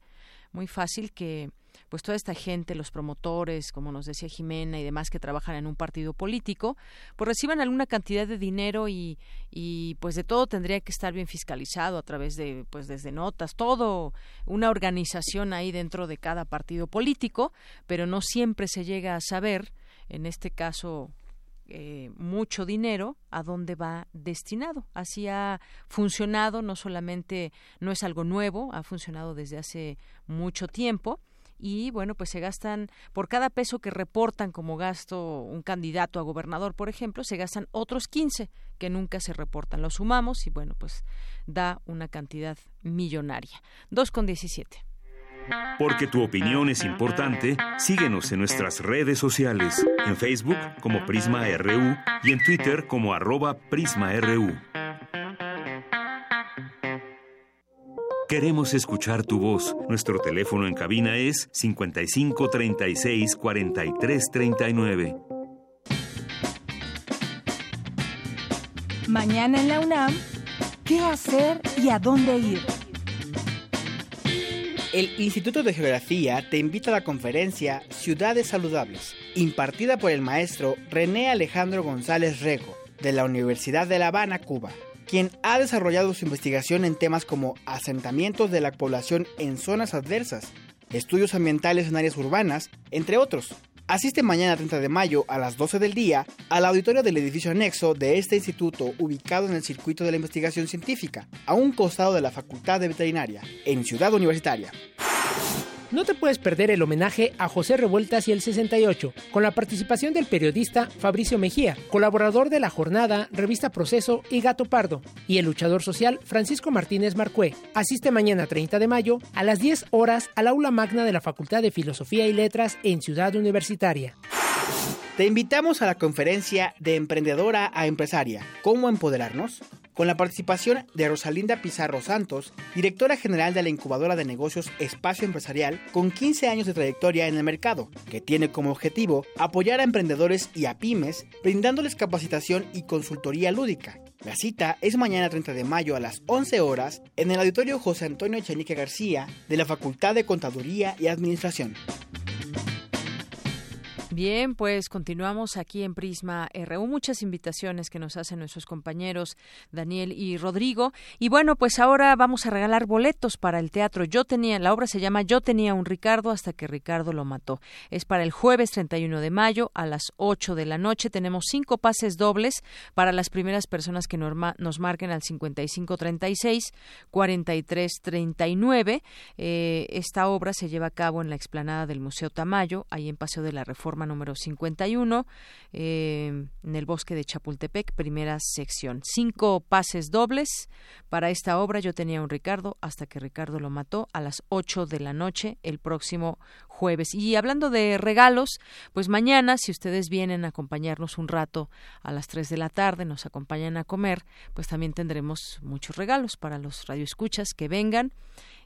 muy fácil que pues toda esta gente, los promotores, como nos decía Jimena y demás que trabajan en un partido político, pues reciban alguna cantidad de dinero y, y pues de todo tendría que estar bien fiscalizado a través de pues desde notas, todo una organización ahí dentro de cada partido político, pero no siempre se llega a saber, en este caso eh, mucho dinero a dónde va destinado. Así ha funcionado, no solamente no es algo nuevo, ha funcionado desde hace mucho tiempo y bueno, pues se gastan por cada peso que reportan como gasto un candidato a gobernador, por ejemplo, se gastan otros 15 que nunca se reportan. Lo sumamos y bueno, pues da una cantidad millonaria. 2 con 17. Porque tu opinión es importante, síguenos en nuestras redes sociales, en Facebook como Prisma RU y en Twitter como arroba PrismaRU. Queremos escuchar tu voz. Nuestro teléfono en cabina es 55 36 43 39. Mañana en la UNAM, ¿qué hacer y a dónde ir? El Instituto de Geografía te invita a la conferencia Ciudades Saludables, impartida por el maestro René Alejandro González Rego, de la Universidad de La Habana, Cuba quien ha desarrollado su investigación en temas como asentamientos de la población en zonas adversas, estudios ambientales en áreas urbanas, entre otros. Asiste mañana 30 de mayo a las 12 del día al auditorio del edificio anexo de este instituto ubicado en el circuito de la investigación científica, a un costado de la Facultad de Veterinaria, en Ciudad Universitaria. No te puedes perder el homenaje a José Revueltas y el 68, con la participación del periodista Fabricio Mejía, colaborador de La Jornada, Revista Proceso y Gato Pardo, y el luchador social Francisco Martínez Marcué. Asiste mañana 30 de mayo a las 10 horas al aula magna de la Facultad de Filosofía y Letras en Ciudad Universitaria. Te invitamos a la conferencia de Emprendedora a Empresaria, ¿Cómo empoderarnos? Con la participación de Rosalinda Pizarro Santos, directora general de la incubadora de negocios Espacio Empresarial, con 15 años de trayectoria en el mercado, que tiene como objetivo apoyar a emprendedores y a pymes, brindándoles capacitación y consultoría lúdica. La cita es mañana 30 de mayo a las 11 horas en el auditorio José Antonio Echenique García de la Facultad de Contaduría y Administración. Bien, pues continuamos aquí en Prisma RU. Muchas invitaciones que nos hacen nuestros compañeros Daniel y Rodrigo. Y bueno, pues ahora vamos a regalar boletos para el teatro. Yo tenía, la obra se llama Yo tenía un Ricardo hasta que Ricardo lo mató. Es para el jueves 31 de mayo a las 8 de la noche. Tenemos cinco pases dobles para las primeras personas que nos marquen al 5536 4339. Eh, esta obra se lleva a cabo en la explanada del Museo Tamayo, ahí en Paseo de la Reforma número 51, eh, en el bosque de Chapultepec, primera sección. Cinco pases dobles para esta obra. Yo tenía un Ricardo hasta que Ricardo lo mató a las 8 de la noche el próximo jueves. Y hablando de regalos, pues mañana, si ustedes vienen a acompañarnos un rato a las 3 de la tarde, nos acompañan a comer, pues también tendremos muchos regalos para los radioescuchas que vengan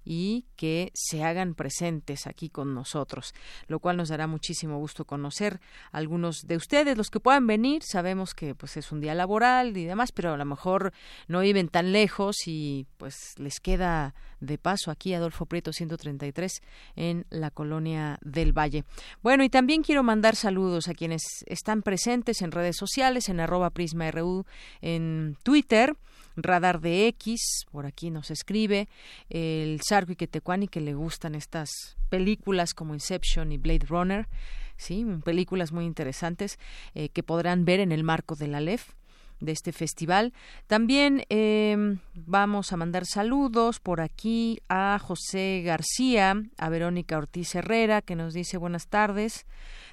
y que se hagan presentes aquí con nosotros, lo cual nos dará muchísimo gusto conocer a algunos de ustedes, los que puedan venir, sabemos que pues es un día laboral y demás, pero a lo mejor no viven tan lejos y pues les queda de paso aquí Adolfo Prieto 133 en la colonia del Valle. Bueno, y también quiero mandar saludos a quienes están presentes en redes sociales, en arroba Prisma RU, en Twitter, Radar de X, por aquí nos escribe, el Sargo y que le gustan estas películas como Inception y Blade Runner, sí, películas muy interesantes eh, que podrán ver en el marco de la LEF de este festival. También em, vamos a mandar saludos por aquí a José García, a Verónica Ortiz Herrera, que nos dice buenas tardes.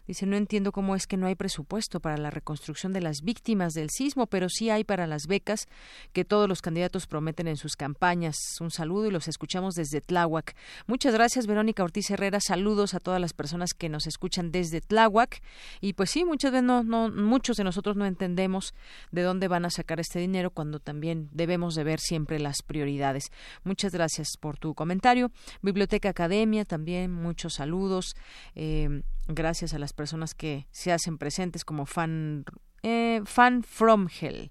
Dice, no entiendo cómo es que no hay presupuesto para la reconstrucción de las víctimas del sismo, pero sí hay para las becas que todos los candidatos prometen en sus campañas. Un saludo y los escuchamos desde Tláhuac. Muchas gracias, Verónica Ortiz Herrera. Saludos a todas las personas que nos escuchan desde Tláhuac. Y pues sí, muchas veces no, no, muchos de nosotros no entendemos de dónde van a sacar este dinero cuando también debemos de ver siempre las prioridades. Muchas gracias por tu comentario. Biblioteca Academia, también muchos saludos. Eh, gracias a las personas que se hacen presentes como fan eh, Fan From Hell,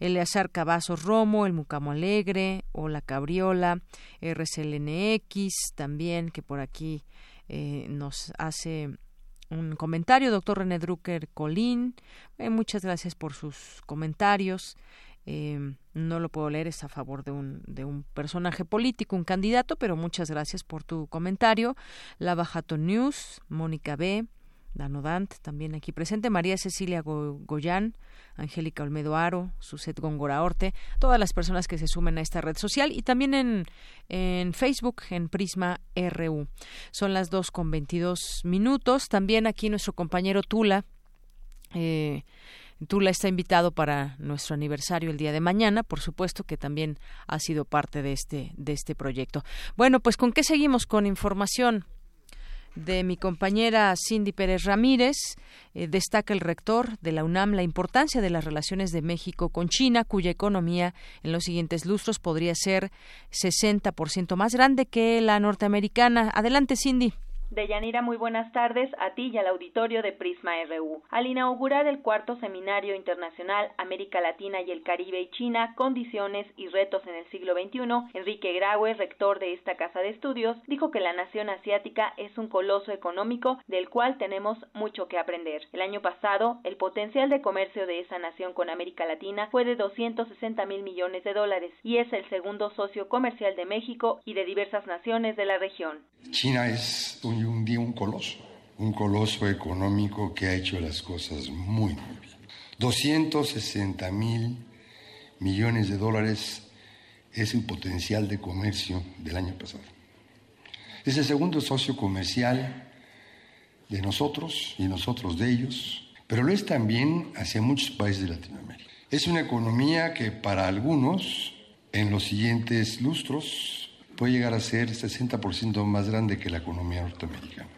Eleazar Cavazos Romo, El Mucamo Alegre, Hola Cabriola, RCLNX, también que por aquí eh, nos hace un comentario, doctor René Drucker Colín, eh, muchas gracias por sus comentarios. Eh, no lo puedo leer, es a favor de un, de un personaje político, un candidato, pero muchas gracias por tu comentario. La Bajato News, Mónica B., Danodant, también aquí presente, María Cecilia Goyán, Angélica Olmedo Aro, Suset Góngora Orte, todas las personas que se sumen a esta red social y también en, en Facebook, en Prisma RU. Son las dos con 22 minutos. También aquí nuestro compañero Tula. Eh, Tula está invitado para nuestro aniversario el día de mañana, por supuesto que también ha sido parte de este de este proyecto. Bueno, pues con qué seguimos con información de mi compañera Cindy Pérez Ramírez, eh, destaca el rector de la UNAM la importancia de las relaciones de México con China, cuya economía en los siguientes lustros podría ser 60% más grande que la norteamericana. Adelante, Cindy. Deyanira, muy buenas tardes a ti y al auditorio de Prisma RU. Al inaugurar el cuarto Seminario Internacional América Latina y el Caribe y China, Condiciones y Retos en el siglo XXI, Enrique Graue, rector de esta casa de estudios, dijo que la nación asiática es un coloso económico del cual tenemos mucho que aprender. El año pasado, el potencial de comercio de esa nación con América Latina fue de 260 mil millones de dólares y es el segundo socio comercial de México y de diversas naciones de la región. China es un un día un coloso, un coloso económico que ha hecho las cosas muy, muy bien. 260 mil millones de dólares es el potencial de comercio del año pasado. Es el segundo socio comercial de nosotros y nosotros de ellos, pero lo es también hacia muchos países de Latinoamérica. Es una economía que para algunos en los siguientes lustros puede llegar a ser 60% más grande que la economía norteamericana.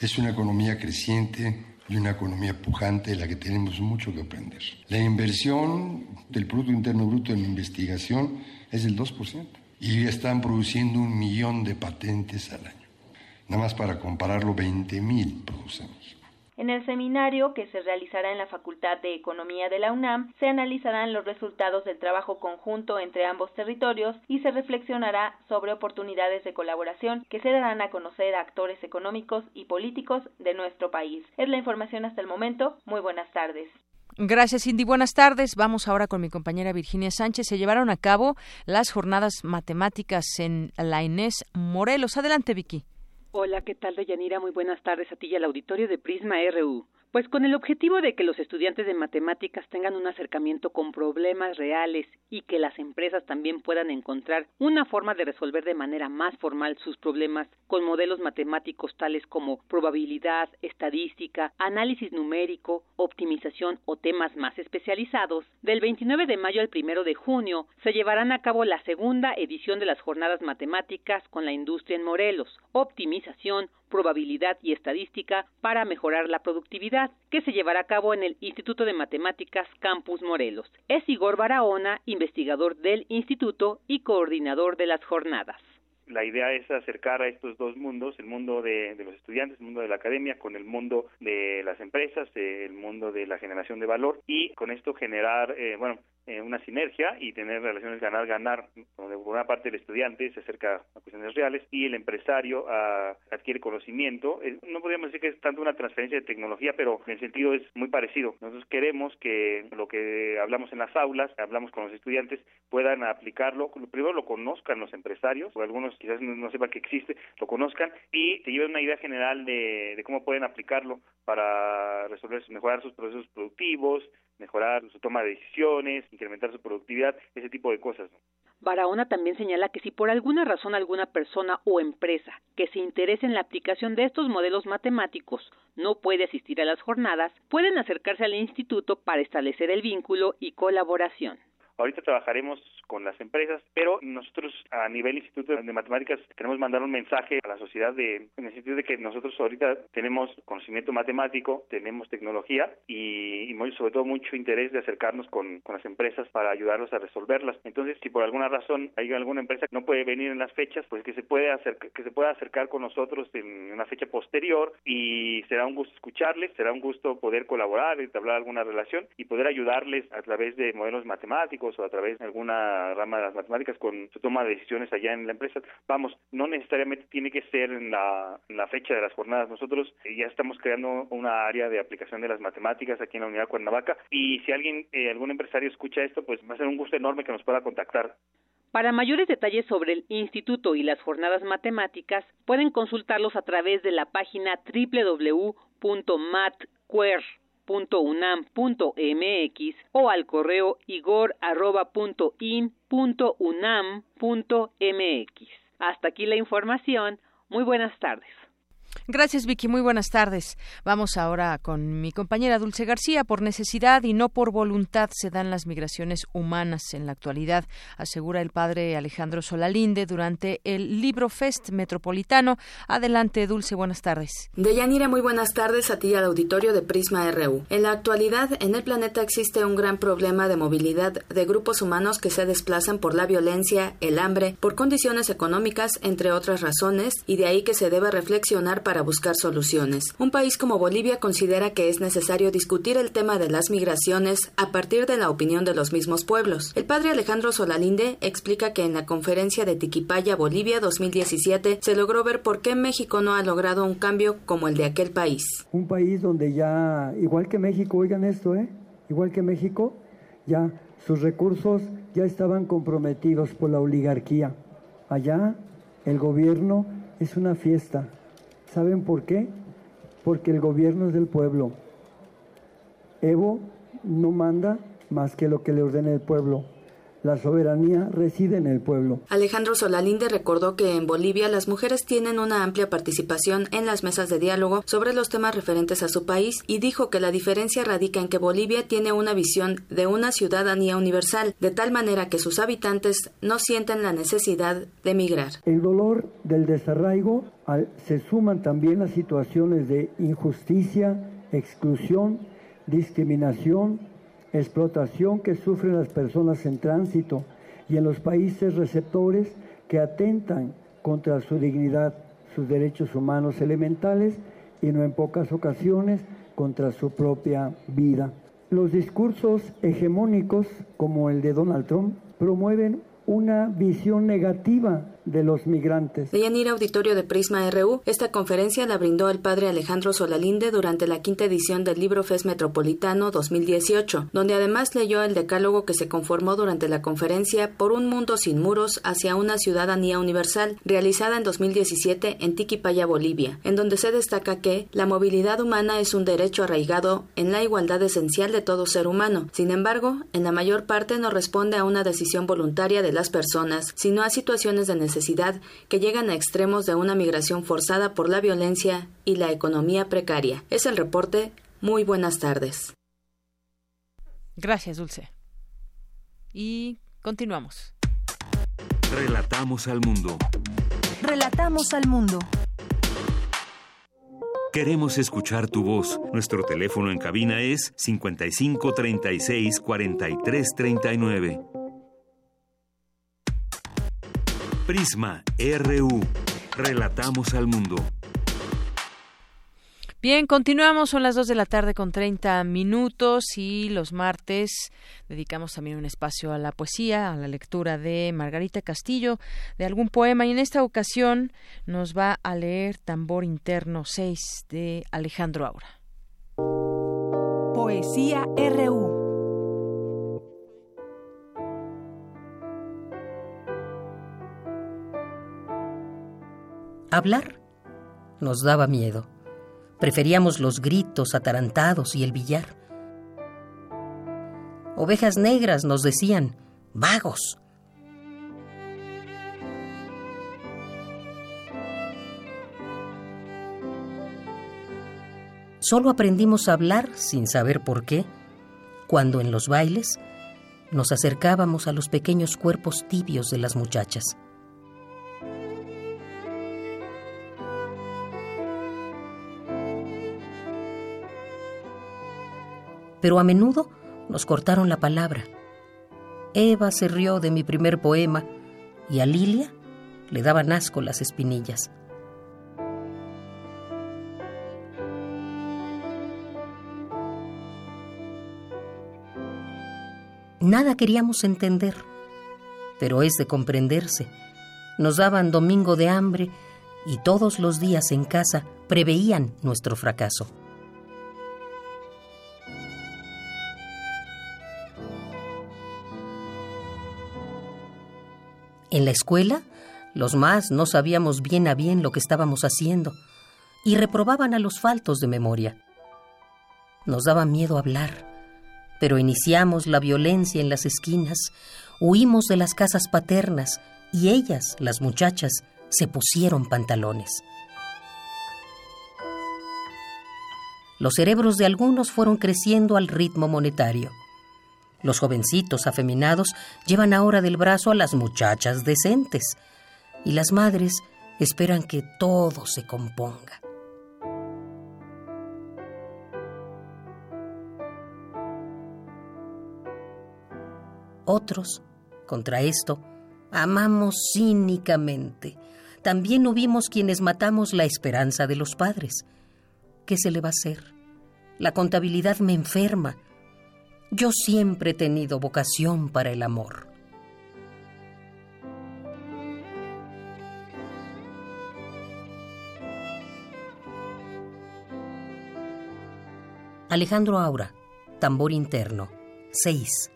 Es una economía creciente y una economía pujante de la que tenemos mucho que aprender. La inversión del Producto Interno Bruto en investigación es del 2% y están produciendo un millón de patentes al año. Nada más para compararlo, 20 mil produce En el seminario que se realizará en la Facultad de Economía de la UNAM se analizarán los resultados del trabajo conjunto entre ambos territorios y se reflexionará sobre oportunidades de colaboración que se darán a conocer a actores económicos y políticos de nuestro país. Es la información hasta el momento. Muy buenas tardes. Gracias, Cindy. Buenas tardes. Vamos ahora con mi compañera Virginia Sánchez. Se llevaron a cabo las jornadas matemáticas en la Inés Morelos. Adelante, Vicky. Hola, ¿qué tal, Deyanira? Muy buenas tardes a ti y al auditorio de Prisma RU. Pues con el objetivo de que los estudiantes de matemáticas tengan un acercamiento con problemas reales y que las empresas también puedan encontrar una forma de resolver de manera más formal sus problemas con modelos matemáticos tales como probabilidad, estadística, análisis numérico, optimización o temas más especializados, del 29 de mayo al 1 de junio se llevarán a cabo la segunda edición de las jornadas matemáticas con la industria en Morelos, optimización, probabilidad y estadística para mejorar la productividad, que se llevará a cabo en el Instituto de Matemáticas Campus Morelos. Es Igor Barahona, investigador del instituto y coordinador de las jornadas la idea es acercar a estos dos mundos, el mundo de, los estudiantes, el mundo de la academia, con el mundo de las empresas, el mundo de la generación de valor y con esto generar, eh, bueno, eh, una sinergia y tener relaciones ganar-ganar, donde por una parte el estudiante se acerca a cuestiones reales y el empresario ah, adquiere conocimiento. Eh, no podríamos decir que es tanto una transferencia de tecnología, pero en el sentido es muy parecido. Nosotros queremos que lo que hablamos en las aulas, hablamos con los estudiantes, puedan aplicarlo. Primero lo conozcan los empresarios, o algunos quizás no, sepan que existe, lo conozcan y te lleven una idea general de cómo pueden aplicarlo para resolver, mejorar sus procesos productivos, mejorar su toma de decisiones, incrementar su productividad, ese tipo de cosas. Barahona también señala que si por alguna razón alguna persona o empresa que se interese en la aplicación de estos modelos matemáticos no puede asistir a las jornadas, pueden acercarse al instituto para establecer el vínculo y colaboración. Ahorita trabajaremos con las empresas, pero nosotros a nivel Instituto de Matemáticas queremos mandar un mensaje a la sociedad de, en el sentido de que nosotros ahorita tenemos conocimiento matemático, tenemos tecnología y, y sobre todo mucho interés de acercarnos con, con las empresas para ayudarlos a resolverlas. Entonces, si por alguna razón hay alguna empresa que no puede venir en las fechas, pues que se puede acercar, que se pueda acercar con nosotros en una fecha posterior y será un gusto escucharles, será un gusto poder colaborar, entablar alguna relación y poder ayudarles a través de modelos matemáticos o a través de alguna rama de las matemáticas con su toma de decisiones allá en la empresa. Vamos, no necesariamente tiene que ser en la, fecha de las jornadas. Nosotros ya estamos creando una área de aplicación de las matemáticas aquí en la unidad Cuernavaca y si alguien, eh, algún empresario escucha esto, pues va a ser un gusto enorme que nos pueda contactar. Para mayores detalles sobre el instituto y las jornadas matemáticas, pueden consultarlos a través de la página www.matquer .unam.mx o al correo igor.in.unam.mx. Hasta aquí la información. Muy buenas tardes. Gracias, Vicky. Muy buenas tardes. Vamos ahora con mi compañera Dulce García. Por necesidad y no por voluntad se dan las migraciones humanas en la actualidad, asegura el padre Alejandro Solalinde durante el Libro Fest Metropolitano. Adelante, Dulce. Buenas tardes. Deyanira, muy buenas tardes a ti al auditorio de Prisma RU. En la actualidad, en el planeta existe un gran problema de movilidad de grupos humanos que se desplazan por la violencia, el hambre, por condiciones económicas, entre otras razones, y de ahí que se debe reflexionar para buscar soluciones. Un país como Bolivia considera que es necesario discutir el tema de las migraciones a partir de la opinión de los mismos pueblos. El padre Alejandro Solalinde explica que en la conferencia de Tiquipaya, Bolivia 2017, se logró ver por qué México no ha logrado un cambio como el de aquel país. Un país donde ya, igual que México, oigan esto, ¿eh? Igual que México, ya sus recursos ya estaban comprometidos por la oligarquía. Allá el gobierno es una fiesta, ¿Saben por qué? Porque el gobierno es del pueblo. Evo no manda más que lo que le ordene el pueblo. La soberanía reside en el pueblo. Alejandro Solalinde recordó que en Bolivia las mujeres tienen una amplia participación en las mesas de diálogo sobre los temas referentes a su país y dijo que la diferencia radica en que Bolivia tiene una visión de una ciudadanía universal, de tal manera que sus habitantes no sienten la necesidad de emigrar. El dolor del desarraigo se suman también las situaciones de injusticia, exclusión, discriminación, explotación que sufren las personas en tránsito y en los países receptores que atentan contra su dignidad, sus derechos humanos elementales y no en pocas ocasiones contra su propia vida. Los discursos hegemónicos, como el de Donald Trump, promueven una visión negativa de los migrantes. De Yanira Auditorio de Prisma RU, esta conferencia la brindó el padre Alejandro Solalinde durante la quinta edición del Libro Fest Metropolitano 2018, donde además leyó el decálogo que se conformó durante la conferencia Por un mundo sin muros hacia una ciudadanía universal, realizada en 2017 en Tiquipaya, Bolivia, en donde se destaca que la movilidad humana es un derecho arraigado en la igualdad esencial de todo ser humano. Sin embargo, en la mayor parte no responde a una decisión voluntaria de las personas, sino a situaciones de necesidad que llegan a extremos de una migración forzada por la violencia y la economía precaria. Es el reporte. Muy buenas tardes. Gracias, Dulce. Y continuamos. Relatamos al mundo. Relatamos al mundo. Queremos escuchar tu voz. Nuestro teléfono en cabina es 55 36 Prisma RU. Relatamos al mundo. Bien, continuamos, son las 2 de la tarde con 30 minutos y los martes dedicamos también un espacio a la poesía, a la lectura de Margarita Castillo, de algún poema y en esta ocasión nos va a leer Tambor Interno 6 de Alejandro Aura. Poesía RU. Hablar nos daba miedo. Preferíamos los gritos atarantados y el billar. Ovejas negras nos decían, vagos. Solo aprendimos a hablar sin saber por qué, cuando en los bailes nos acercábamos a los pequeños cuerpos tibios de las muchachas. Pero a menudo nos cortaron la palabra. Eva se rió de mi primer poema y a Lilia le daban asco las espinillas. Nada queríamos entender, pero es de comprenderse. Nos daban domingo de hambre y todos los días en casa preveían nuestro fracaso. En la escuela, los más no sabíamos bien a bien lo que estábamos haciendo y reprobaban a los faltos de memoria. Nos daba miedo hablar, pero iniciamos la violencia en las esquinas, huimos de las casas paternas y ellas, las muchachas, se pusieron pantalones. Los cerebros de algunos fueron creciendo al ritmo monetario. Los jovencitos afeminados llevan ahora del brazo a las muchachas decentes y las madres esperan que todo se componga. Otros, contra esto, amamos cínicamente. También hubimos quienes matamos la esperanza de los padres. ¿Qué se le va a hacer? La contabilidad me enferma yo siempre he tenido vocación para el amor. Alejandro Aura, tambor interno, 6.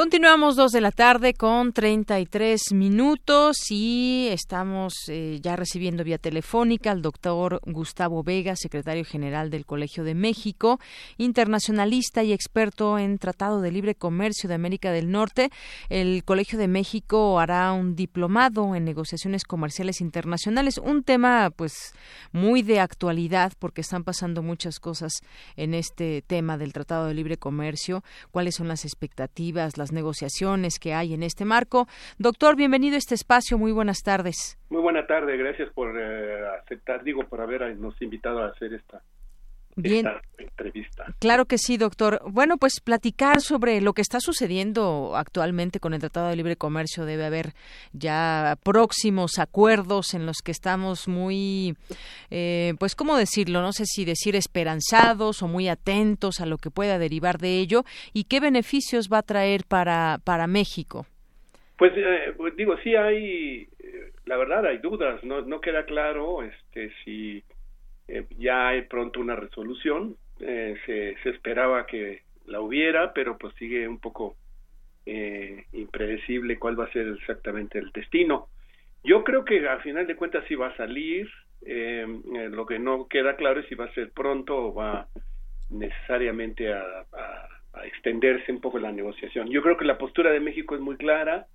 Continuamos dos de la tarde con 33 minutos y estamos eh, ya recibiendo vía telefónica al doctor Gustavo Vega, secretario general del Colegio de México, internacionalista y experto en Tratado de Libre Comercio de América del Norte. El Colegio de México hará un diplomado en negociaciones comerciales internacionales, un tema pues muy de actualidad porque están pasando muchas cosas en este tema del Tratado de Libre Comercio, cuáles son las expectativas, las negociaciones que hay en este marco. Doctor, bienvenido a este espacio. Muy buenas tardes. Muy buena tarde. Gracias por eh, aceptar, digo, por habernos invitado a hacer esta Bien. entrevista. Claro que sí, doctor. Bueno, pues platicar sobre lo que está sucediendo actualmente con el Tratado de Libre Comercio. Debe haber ya próximos acuerdos en los que estamos muy, eh, pues, ¿cómo decirlo? No sé si decir esperanzados o muy atentos a lo que pueda derivar de ello y qué beneficios va a traer para, para México. Pues, eh, pues digo, sí hay, eh, la verdad hay dudas, no, no queda claro este si eh, ya hay pronto una resolución, eh, se, se, esperaba que la hubiera, pero pues sigue un poco eh, impredecible cuál va a ser exactamente el destino. Yo creo que al final de cuentas sí va a salir, lo que no queda claro es si va a ser pronto o va necesariamente a, a extenderse un poco la negociación. Yo creo que la postura de México es muy clara,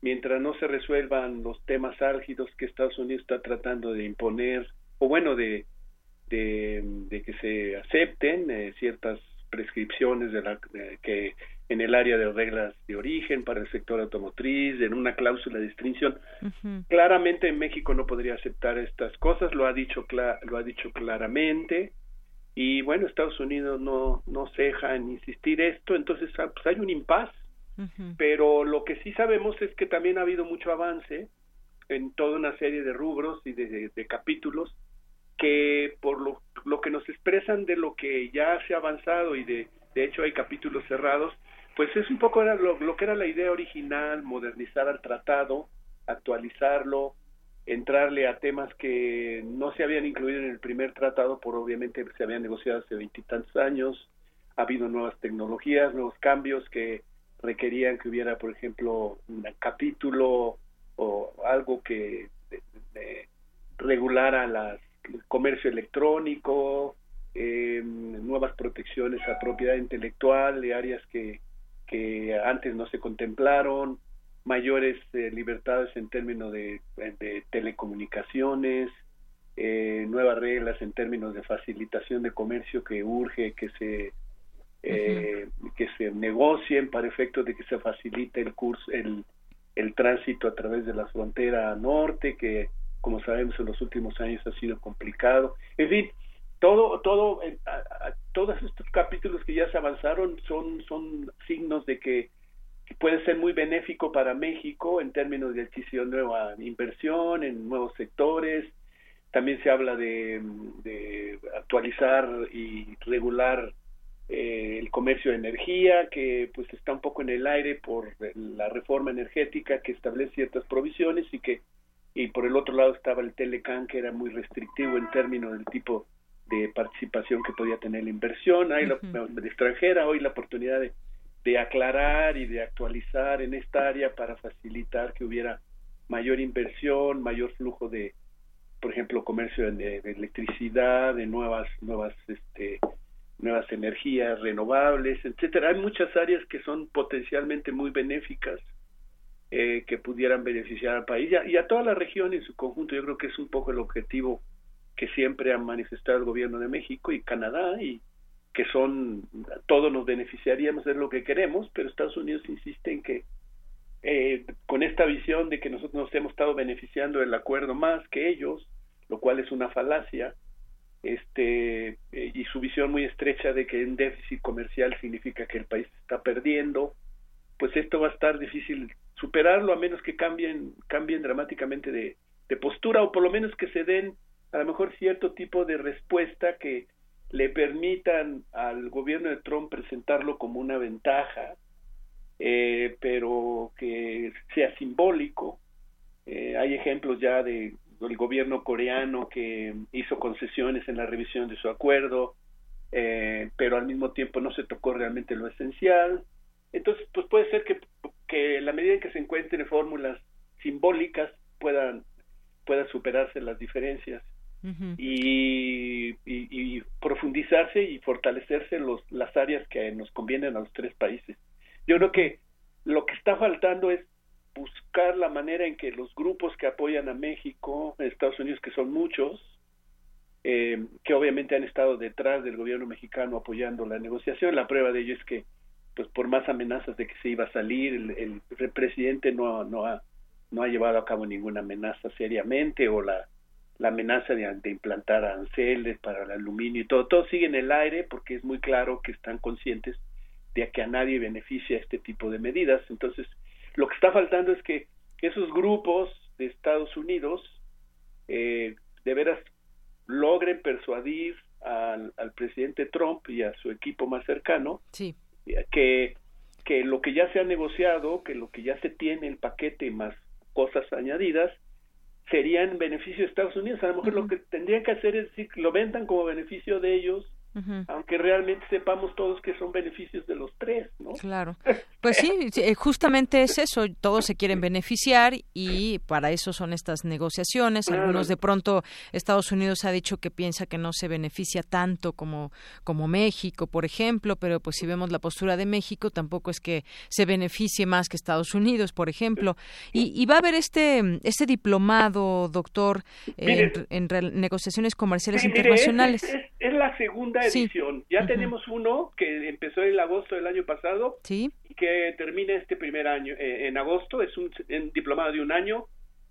mientras no se resuelvan los temas álgidos que Estados Unidos está tratando de imponer, o bueno, de, de, que se acepten eh, ciertas prescripciones de la, que en el área de reglas de origen para el sector automotriz, en una cláusula de distinción. Claramente en México no podría aceptar estas cosas, lo ha dicho lo ha dicho claramente y bueno, Estados Unidos no no ceja en insistir esto, entonces ah, pues hay un impas. Pero lo que sí sabemos es que también ha habido mucho avance en toda una serie de rubros y de capítulos que por lo, lo que nos expresan de lo que ya se ha avanzado y de, de hecho hay capítulos cerrados, pues es un poco era lo, lo que era la idea original, modernizar al tratado, actualizarlo, entrarle a temas que no se habían incluido en el primer tratado, por obviamente se habían negociado hace veintitantos años, ha habido nuevas tecnologías, nuevos cambios que requerían que hubiera, por ejemplo, un capítulo o algo que regulara las comercio electrónico, eh, nuevas protecciones a propiedad intelectual de áreas que, que antes no se contemplaron, mayores eh, libertades en términos de, telecomunicaciones, eh, nuevas reglas en términos de facilitación de comercio que urge que se eh, que se negocien para efectos de que se facilite el curso el, el tránsito a través de la frontera norte que como sabemos en los últimos años ha sido complicado. En fin, todo, todo, eh, todos estos capítulos que ya se avanzaron son, son signos de que, puede ser muy benéfico para México en términos de adquisición de nueva inversión en nuevos sectores. También se habla de, actualizar y regular eh, el comercio de energía, que pues está un poco en el aire por la reforma energética que establece ciertas provisiones y que y por el otro lado estaba el Telecan que era muy restrictivo en términos del tipo de participación que podía tener la inversión, hay la, extranjera, hoy la oportunidad de, de aclarar y de actualizar en esta área para facilitar que hubiera mayor inversión, mayor flujo de, por ejemplo, comercio de, de, electricidad, de nuevas, nuevas, este, nuevas energías renovables, etcétera. Hay muchas áreas que son potencialmente muy benéficas eh, que pudieran beneficiar al país y a, toda la región en su conjunto. Yo creo que es un poco el objetivo que siempre ha manifestado el gobierno de México y Canadá y que son todos nos beneficiaríamos de lo que queremos, pero Estados Unidos insiste en que eh, con esta visión de que nosotros nos hemos estado beneficiando del acuerdo más que ellos, lo cual es una falacia, este eh, y su visión muy estrecha de que un déficit comercial significa que el país está perdiendo, pues esto va a estar difícil superarlo a menos que cambien, cambien dramáticamente de, postura o por lo menos que se den a lo mejor cierto tipo de respuesta que le permitan al gobierno de Trump presentarlo como una ventaja, eh, pero que sea simbólico. Eh, hay ejemplos ya de del gobierno coreano que hizo concesiones en la revisión de su acuerdo, eh, pero al mismo tiempo no se tocó realmente lo esencial. Entonces, pues puede ser que, que la medida en que se encuentren fórmulas simbólicas puedan, puedan superarse las diferencias y, y, profundizarse y fortalecerse los, las áreas que nos convienen a los tres países. Yo creo que lo que está faltando es buscar la manera en que los grupos que apoyan a México, Estados Unidos, que son muchos, eh, que obviamente han estado detrás del gobierno mexicano apoyando la negociación. La prueba de ello es que, pues por más amenazas de que se iba a salir, el, presidente no, no, ha, no ha llevado a cabo ninguna amenaza seriamente o la, la amenaza de, de, implantar aranceles para el aluminio y todo, todo sigue en el aire porque es muy claro que están conscientes de que a nadie beneficia este tipo de medidas. Entonces, lo que está faltando es que esos grupos de Estados Unidos eh, de veras logren persuadir al, al, presidente Trump y a su equipo más cercano sí. Que, que lo que ya se ha negociado, que lo que ya se tiene, el paquete más cosas añadidas, serían en beneficio de Estados Unidos. A lo mejor lo que tendrían que hacer es decir, lo vendan como beneficio de ellos aunque realmente sepamos todos que son beneficios de los tres, ¿no? Claro. Pues sí, eh, justamente es eso, todos se quieren beneficiar y para eso son estas negociaciones. Algunos de pronto Estados Unidos ha dicho que piensa que no se beneficia tanto como como México, por ejemplo, pero pues si vemos la postura de México tampoco es que se beneficie más que Estados Unidos, por ejemplo. Y, va a haber este este diplomado, doctor, en, negociaciones comerciales internacionales. es la segunda edición. Ya tenemos uno que empezó en agosto del año pasado y que termina este primer año eh, en agosto. Es un, diplomado de un año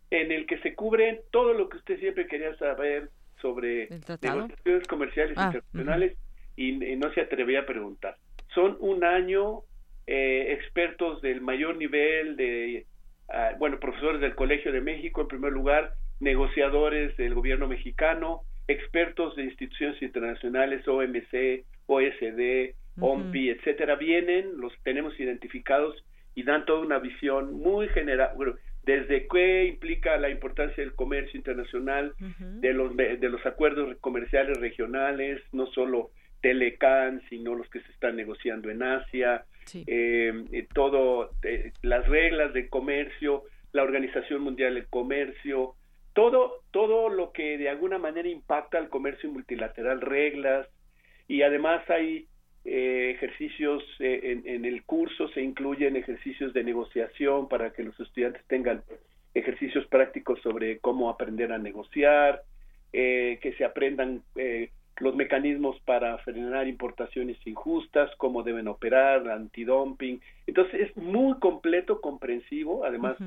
en el que se cubre todo lo que usted siempre quería saber sobre negociaciones comerciales ah, internacionales y, no se atrevía a preguntar. Son un año eh, expertos del mayor nivel de, ah, bueno, profesores del Colegio de México en primer lugar, negociadores del gobierno mexicano, expertos de instituciones internacionales, OMC, OSD, OMPI, etcétera, vienen, los tenemos identificados y dan toda una visión muy general, desde qué implica la importancia del comercio internacional, de, los, de los acuerdos comerciales regionales, no solo Telecan, sino los que se están negociando en Asia, eh, eh, todo, eh, las reglas de comercio, la Organización Mundial del Comercio, todo, todo lo que de alguna manera impacta al comercio multilateral, reglas, y además hay eh, ejercicios eh, en, el curso, se incluyen ejercicios de negociación para que los estudiantes tengan ejercicios prácticos sobre cómo aprender a negociar, eh, que se aprendan los mecanismos para frenar importaciones injustas, cómo deben operar, antidumping. Entonces es muy completo, comprensivo, además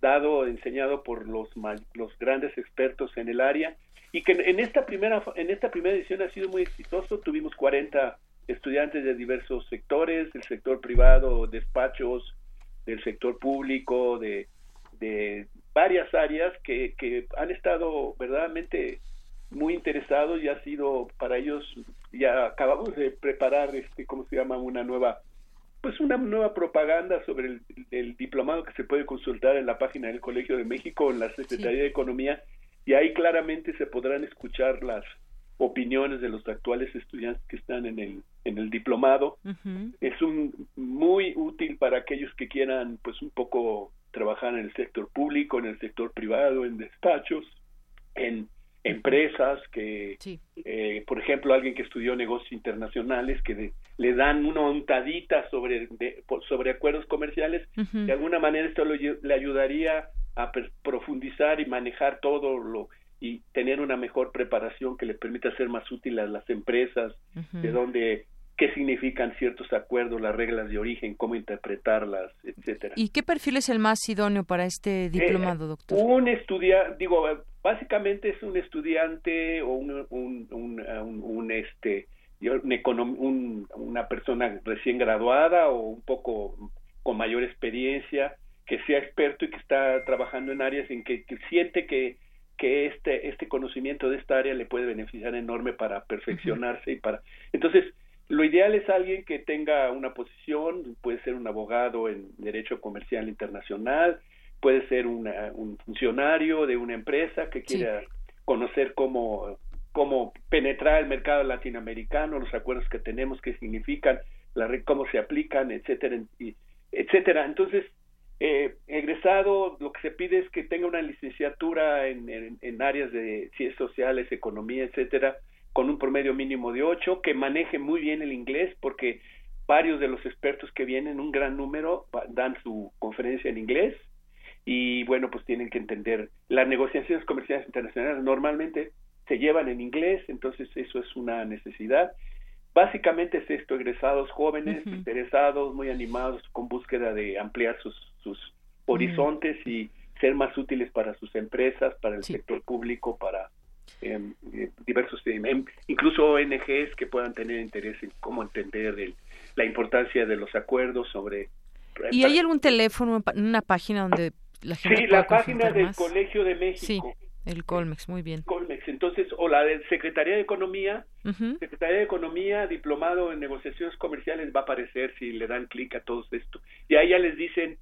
dado, enseñado por los, los grandes expertos en el área y que en esta primera en esta primera edición ha sido muy exitoso. Tuvimos 40 estudiantes de diversos sectores, del sector privado, despachos, del sector público, de, de varias áreas que, que han estado verdaderamente muy interesados y ha sido para ellos ya acabamos de preparar este cómo se llama una nueva pues una nueva propaganda sobre el, diplomado que se puede consultar en la página del Colegio de México, en la Secretaría de Economía, y ahí claramente se podrán escuchar las opiniones de los actuales estudiantes que están en el en el diplomado. Es un muy útil para aquellos que quieran pues un poco trabajar en el sector público, en el sector privado, en despachos, en empresas que, eh, por ejemplo, alguien que estudió negocios internacionales, que le dan una ontadita sobre, sobre acuerdos comerciales, de alguna manera esto le ayudaría a profundizar y manejar todo lo y tener una mejor preparación que le permita ser más útil a las empresas, de dónde qué significan ciertos acuerdos, las reglas de origen, cómo interpretarlas, etcétera. ¿Y qué perfil es el más idóneo para este diplomado, eh, doctor? Un estudiante, digo, básicamente es un estudiante o un, un, un, un este un, una persona recién graduada o un poco con mayor experiencia que sea experto y que está trabajando en áreas en que, siente que que este este conocimiento de esta área le puede beneficiar enorme para perfeccionarse y para entonces lo ideal es alguien que tenga una posición, puede ser un abogado en derecho comercial internacional, puede ser un funcionario de una empresa que quiera conocer cómo, cómo penetrar el mercado latinoamericano, los acuerdos que tenemos, qué significan, cómo se aplican, etcétera, etcétera. Entonces, eh, egresado, lo que se pide es que tenga una licenciatura en, en, áreas de ciencias sociales, economía, etcétera, con un promedio mínimo de 8, que maneje muy bien el inglés, porque varios de los expertos que vienen, un gran número, dan su conferencia en inglés y bueno, pues tienen que entender. Las negociaciones comerciales internacionales normalmente se llevan en inglés, entonces eso es una necesidad. Básicamente es esto, egresados jóvenes, interesados, muy animados, con búsqueda de ampliar sus, sus horizontes y ser más útiles para sus empresas, para el sector público, para eh, diversos, em, incluso ONGs que puedan tener interés en cómo entender el, la importancia de los acuerdos sobre... ¿Y hay algún teléfono, una página donde la gente Sí, la página del Colegio de México. Sí, el Colmex, muy bien. Colmex, entonces, o la del Secretaría de Economía, Secretaría de Economía, diplomado en negociaciones comerciales, va a aparecer si le dan clic a todo esto. Y ahí ya les dicen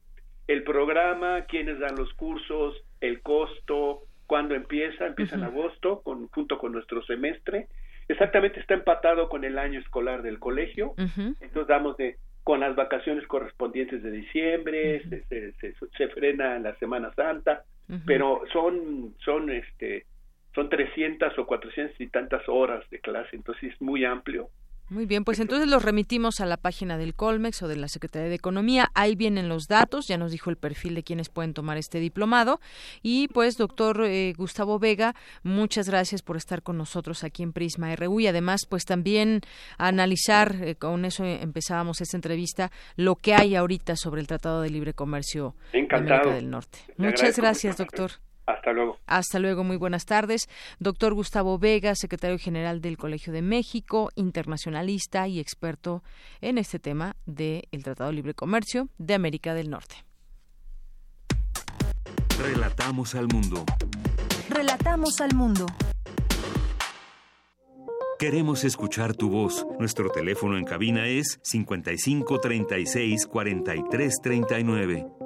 el programa, quiénes dan los cursos, el costo, cuándo empieza, empieza en agosto, con, junto con nuestro semestre. Exactamente está empatado con el año escolar del colegio. Entonces damos de con las vacaciones correspondientes de diciembre, se, se, se, frena la Semana Santa, pero son, son, este, son 300 o 400 y tantas horas de clase, entonces es muy amplio. Muy bien, pues entonces los remitimos a la página del Colmex o de la Secretaría de Economía. Ahí vienen los datos, ya nos dijo el perfil de quienes pueden tomar este diplomado. Y pues, doctor eh, Gustavo Vega, muchas gracias por estar con nosotros aquí en Prisma RU y además, pues también analizar, eh, con eso empezábamos esta entrevista, lo que hay ahorita sobre el Tratado de Libre Comercio de América del Norte. muchas gracias, doctor. Hasta luego. Hasta luego, muy buenas tardes. Doctor Gustavo Vega, secretario general del Colegio de México, internacionalista y experto en este tema del Tratado de Libre Comercio de América del Norte. Relatamos al mundo. Relatamos al mundo. Queremos escuchar tu voz. Nuestro teléfono en cabina es 55 36 43 39.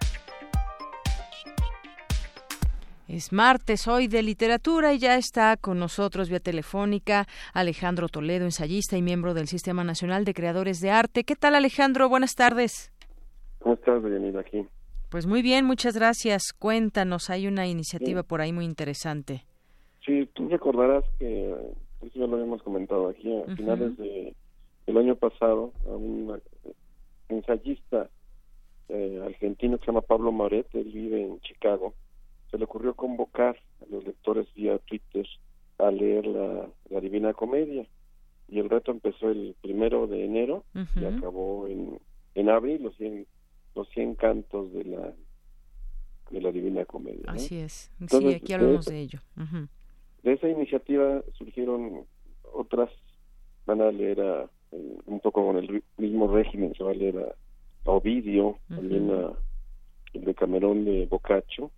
Es martes hoy de literatura y ya está con nosotros vía telefónica Alejandro Toledo, ensayista y miembro del Sistema Nacional de Creadores de Arte. ¿Qué tal Alejandro? Buenas tardes. ¿Cómo estás, bienvenido aquí? Pues muy bien, muchas gracias. Cuéntanos, hay una iniciativa por ahí muy interesante. Sí, tú recordarás que, eso ya lo habíamos comentado aquí, a finales de, del año pasado, a un ensayista eh, argentino que se llama Pablo Moret, él vive en Chicago, se le ocurrió convocar a los lectores vía Twitter a leer la, Divina Comedia. Y el reto empezó el primero de enero y acabó en, en abril, los 100, los 100 cantos de la, de la Divina Comedia. Así es. sí, aquí hablamos de, ello. De esa iniciativa surgieron otras, van a leer a, un poco con el mismo régimen, se va a leer a, Ovidio, también a el de Camerón de Boccaccio,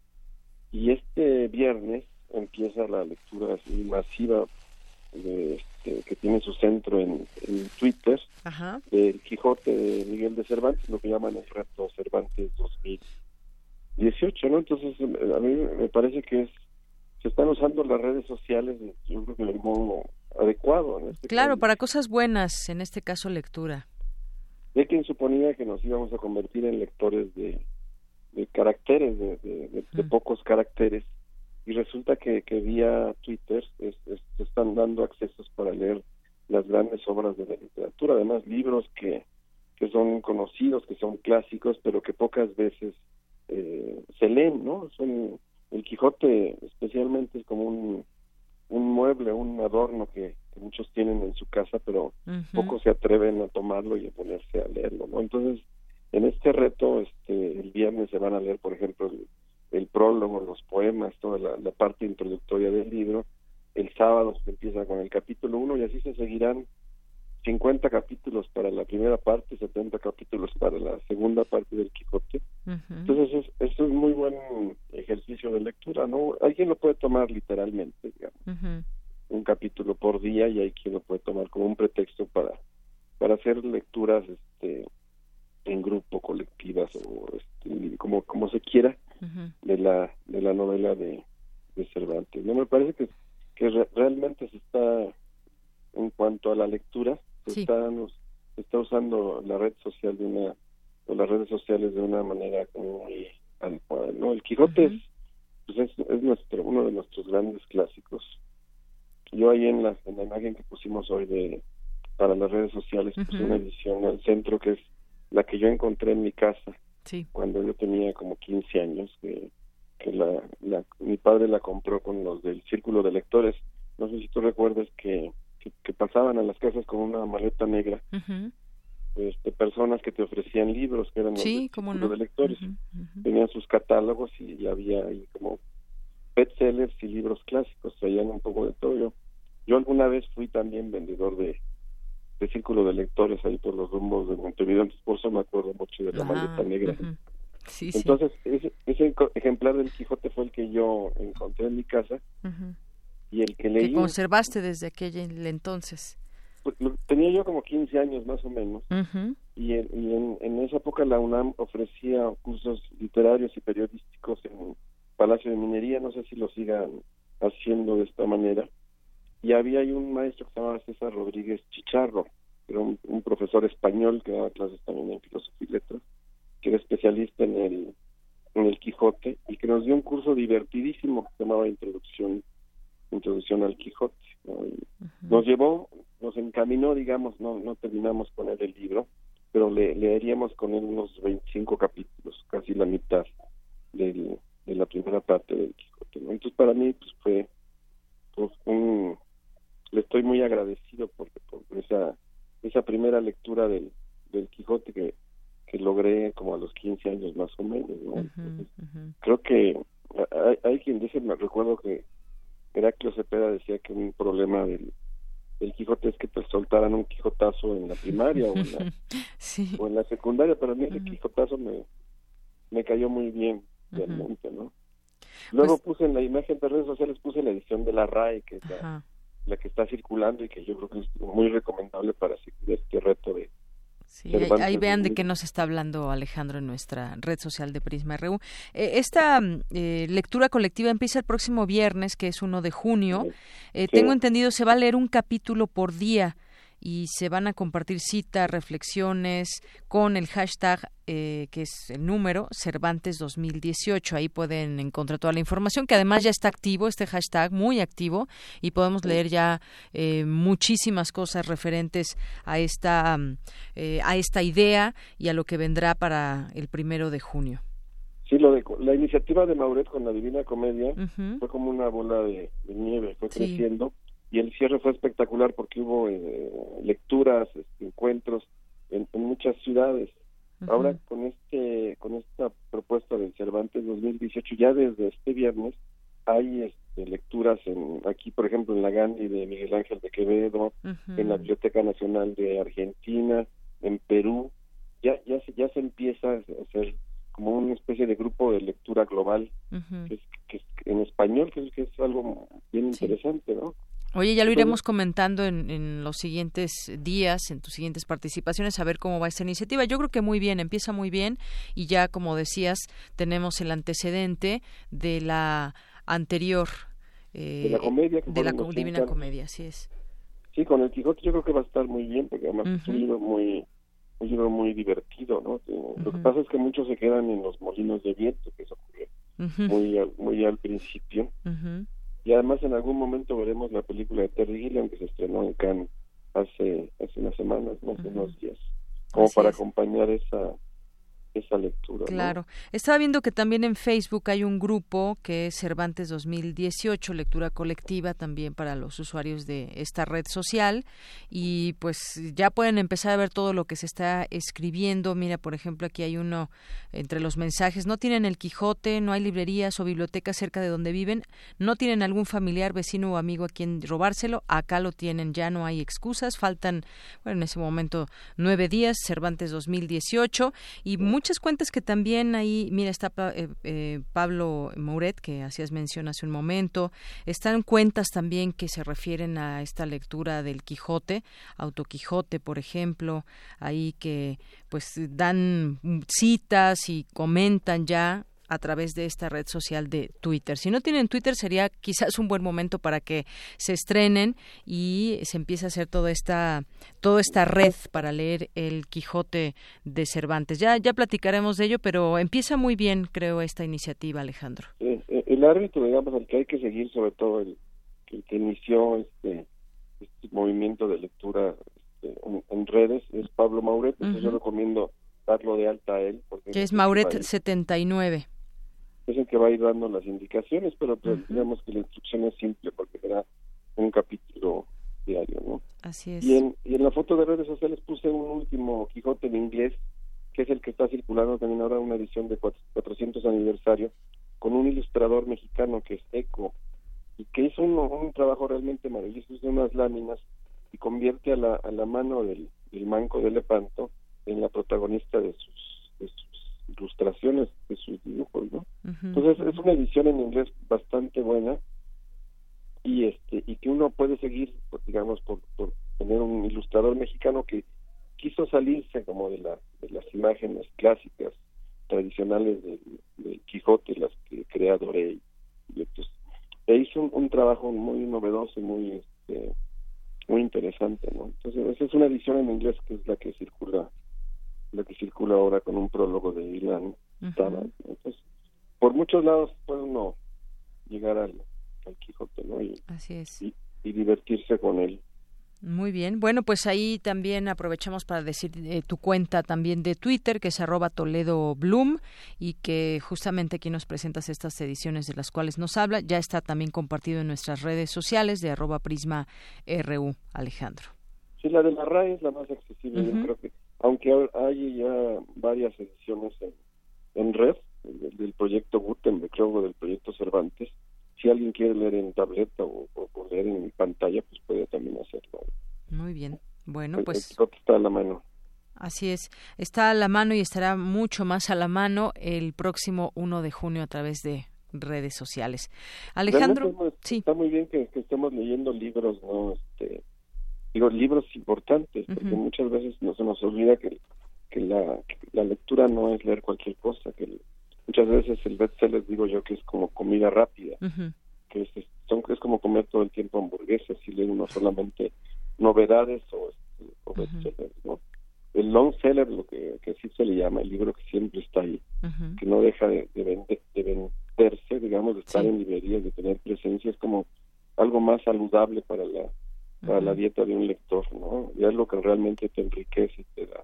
y este viernes empieza la lectura así masiva de, este, que tiene su centro en, Twitter del Quijote de Miguel de Cervantes, lo que llaman el reto Cervantes 2018, ¿no? Entonces a mí me parece que es se están usando las redes sociales yo creo que de modo adecuado. Este claro, para cosas buenas, en este caso lectura. De quien suponía que nos íbamos a convertir en lectores de, de caracteres, de, de, pocos caracteres, y resulta que, que vía Twitter se están dando accesos para leer las grandes obras de la literatura, además libros que, que son conocidos, que son clásicos, pero que pocas veces eh, se leen, ¿no? Son, el Quijote especialmente es como un, un mueble, un adorno que, muchos tienen en su casa, pero pocos se atreven a tomarlo y a ponerse a leerlo, ¿no? Entonces, en este reto, este, el viernes se van a leer, por ejemplo, el, prólogo, los poemas, toda la, parte introductoria del libro. El sábado se empieza con el capítulo 1 y así se seguirán 50 capítulos para la primera parte, 70 capítulos para la segunda parte del Quijote. Entonces, es, es un muy buen ejercicio de lectura, ¿no? Alguien lo puede tomar literalmente, digamos. un capítulo por día y hay quien lo puede tomar como un pretexto para para hacer lecturas este en grupo colectivas o este, como como se quiera de la de la novela de, de Cervantes no me parece que que realmente se está en cuanto a la lectura se está está usando la red social de una o las redes sociales de una manera muy adecuada no el Quijote es pues es, es nuestro uno de nuestros grandes clásicos. Yo ahí en la, en la imagen que pusimos hoy de para las redes sociales puse una edición al centro que es la que yo encontré en mi casa cuando yo tenía como 15 años que, que la, la, mi padre la compró con los del círculo de lectores. No sé si tú recuerdas que, que, pasaban a las casas con una maleta negra este, personas que te ofrecían libros que eran los del círculo de lectores. Tenían sus catálogos y había ahí como bestsellers y libros clásicos traían un poco de todo. Yo yo alguna vez fui también vendedor de, de círculo de lectores ahí por los rumbos de Montevideo, entonces por eso me acuerdo mucho de la maleta negra. entonces, ese, ese, ejemplar del Quijote fue el que yo encontré en mi casa y el que leí... Que conservaste desde aquel entonces. Pues, tenía yo como 15 años más o menos. Y, en, en, esa época la UNAM ofrecía cursos literarios y periodísticos en Palacio de Minería, no sé si lo sigan haciendo de esta manera y había ahí un maestro que se llamaba César Rodríguez Chicharro, que era un, profesor español que daba clases también en filosofía y letras, que era especialista en el, en el Quijote y que nos dio un curso divertidísimo que se llamaba Introducción, Introducción al Quijote. Nos llevó, nos encaminó, digamos, no, no terminamos con él el libro, pero le, leeríamos con él unos 25 capítulos, casi la mitad del, de la primera parte del Quijote. Entonces para mí pues, fue pues, un, le estoy muy agradecido por, por esa esa primera lectura del, del Quijote que, que logré como a los 15 años más o menos creo que hay, hay, quien dice me recuerdo que Heraclio Cepeda decía que un problema del, del Quijote es que te soltaran un Quijotazo en la primaria o, en la, o en la secundaria pero a mí ese Quijotazo me, me cayó muy bien realmente no Luego pues puse en la imagen de redes sociales, puse la edición de la RAE, que es la, la que está circulando y que yo creo que es muy recomendable para seguir este reto de Sí, ahí, vean de qué nos está hablando Alejandro en nuestra red social de Prisma RU. Eh, esta eh, lectura colectiva empieza el próximo viernes, que es 1 de junio. Eh, tengo entendido, se va a leer un capítulo por día y se van a compartir citas, reflexiones con el hashtag eh, que es el número Cervantes 2018. Ahí pueden encontrar toda la información, que además ya está activo este hashtag, muy activo, y podemos leer ya eh, muchísimas cosas referentes a esta, eh, a esta idea y a lo que vendrá para el primero de junio. Sí, lo de, la iniciativa de Mauret con la Divina Comedia fue como una bola de, nieve, fue creciendo y el cierre fue espectacular porque hubo eh, lecturas, este, encuentros en, muchas ciudades. Ahora con este con esta propuesta del Cervantes 2018 ya desde este viernes hay este, lecturas en aquí por ejemplo en la Gandhi de Miguel Ángel de Quevedo, en la Biblioteca Nacional de Argentina, en Perú, ya ya se ya se empieza a hacer como una especie de grupo de lectura global que, es, en español que es, que es algo bien interesante, ¿no? Oye, ya lo iremos comentando en, los siguientes días, en tus siguientes participaciones, a ver cómo va esta iniciativa. Yo creo que muy bien, empieza muy bien y ya, como decías, tenemos el antecedente de la anterior. de la comedia. de la Divina Comedia, así es. Sí, con el Quijote yo creo que va a estar muy bien, porque además es un libro muy, un libro muy divertido, ¿no? Lo que pasa es que muchos se quedan en los molinos de viento, que eso ocurrió muy, muy al principio. Y además en algún momento veremos la película de Terry Gilliam que se estrenó en Cannes hace, hace unas semanas, no hace unos días, como para acompañar esa esa lectura. Claro. Estaba viendo que también en Facebook hay un grupo que es Cervantes 2018, lectura colectiva también para los usuarios de esta red social y pues ya pueden empezar a ver todo lo que se está escribiendo. Mira, por ejemplo, aquí hay uno entre los mensajes, no tienen el Quijote, no hay librerías o bibliotecas cerca de donde viven, no tienen algún familiar, vecino o amigo a quien robárselo, acá lo tienen, ya no hay excusas, faltan, bueno, en ese momento nueve días, Cervantes 2018 y muchas cuentas que también ahí, mira, está eh, eh, Pablo Mouret, que hacías mención hace un momento, están cuentas también que se refieren a esta lectura del Quijote, Autoquijote, por ejemplo, ahí que pues dan citas y comentan ya a través de esta red social de Twitter. Si no tienen Twitter sería quizás un buen momento para que se estrenen y se empiece a hacer toda esta toda esta red para leer el Quijote de Cervantes. Ya ya platicaremos de ello, pero empieza muy bien, creo, esta iniciativa, Alejandro. El árbitro, digamos, al que hay que seguir, sobre todo el, que inició este, este movimiento de lectura este, en, redes, es Pablo Mauret. Yo recomiendo darlo de alta a él. Porque que es Mauret79 es el que va a ir dando las indicaciones, pero pues, digamos que la instrucción es simple porque será un capítulo diario, ¿no? Así es. Y en, y en la foto de redes sociales puse un último Quijote en inglés, que es el que está circulando también ahora una edición de 400 aniversario, con un ilustrador mexicano que es Eco, y que hizo un, un trabajo realmente maravilloso, hizo unas láminas y convierte a la, a la mano del, del manco de Lepanto en la protagonista de sus, de sus ilustraciones de sus dibujos, ¿no? Entonces es una edición en inglés bastante buena y este y que uno puede seguir, digamos, por, tener un ilustrador mexicano que quiso salirse como de, la, de las imágenes clásicas tradicionales del, Quijote, las que crea Doré y otros. E hizo un, trabajo muy novedoso y muy este, muy interesante, ¿no? Entonces esa es una edición en inglés que es la que circula la que circula ahora con un prólogo de Ilan Entonces, por muchos lados puede uno llegar al, Quijote, ¿no? Y, Así es. Y, divertirse con él. Muy bien. Bueno, pues ahí también aprovechamos para decir eh, tu cuenta también de Twitter, que es arroba Toledo Bloom, y que justamente aquí nos presentas estas ediciones de las cuales nos habla. Ya está también compartido en nuestras redes sociales de arroba Prisma RU, Alejandro. Sí, la de la RAE es la más accesible, yo creo que aunque hay ya varias ediciones en, red del, proyecto Gutenberg, creo, del proyecto Cervantes, si alguien quiere leer en tableta o, leer en pantalla, pues puede también hacerlo. Muy bien. Bueno, pues. está a la mano. Así es, está a la mano y estará mucho más a la mano el próximo 1 de junio a través de redes sociales. Alejandro, sí. está muy bien que, que, estemos leyendo libros, ¿no? Este, digo, libros importantes, porque muchas veces no se nos olvida que, que, la, la lectura no es leer cualquier cosa, que muchas veces el bestseller digo yo que es como comida rápida, que es, son, es como comer todo el tiempo hamburguesas y leer uno solamente novedades o, o bestsellers, ¿no? El long seller, lo que, que así se le llama, el libro que siempre está ahí, que no deja de, de, venderse, digamos, de estar en librerías, de tener presencia, es como algo más saludable para la para la dieta de un lector, ¿no? Ya es lo que realmente te enriquece y te da,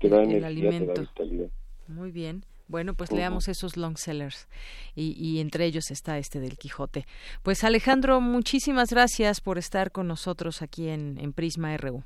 te da energía, te da vitalidad. Muy bien. Bueno, pues leamos esos long sellers y, y, entre ellos está este del Quijote. Pues Alejandro, muchísimas gracias por estar con nosotros aquí en, en Prisma RU.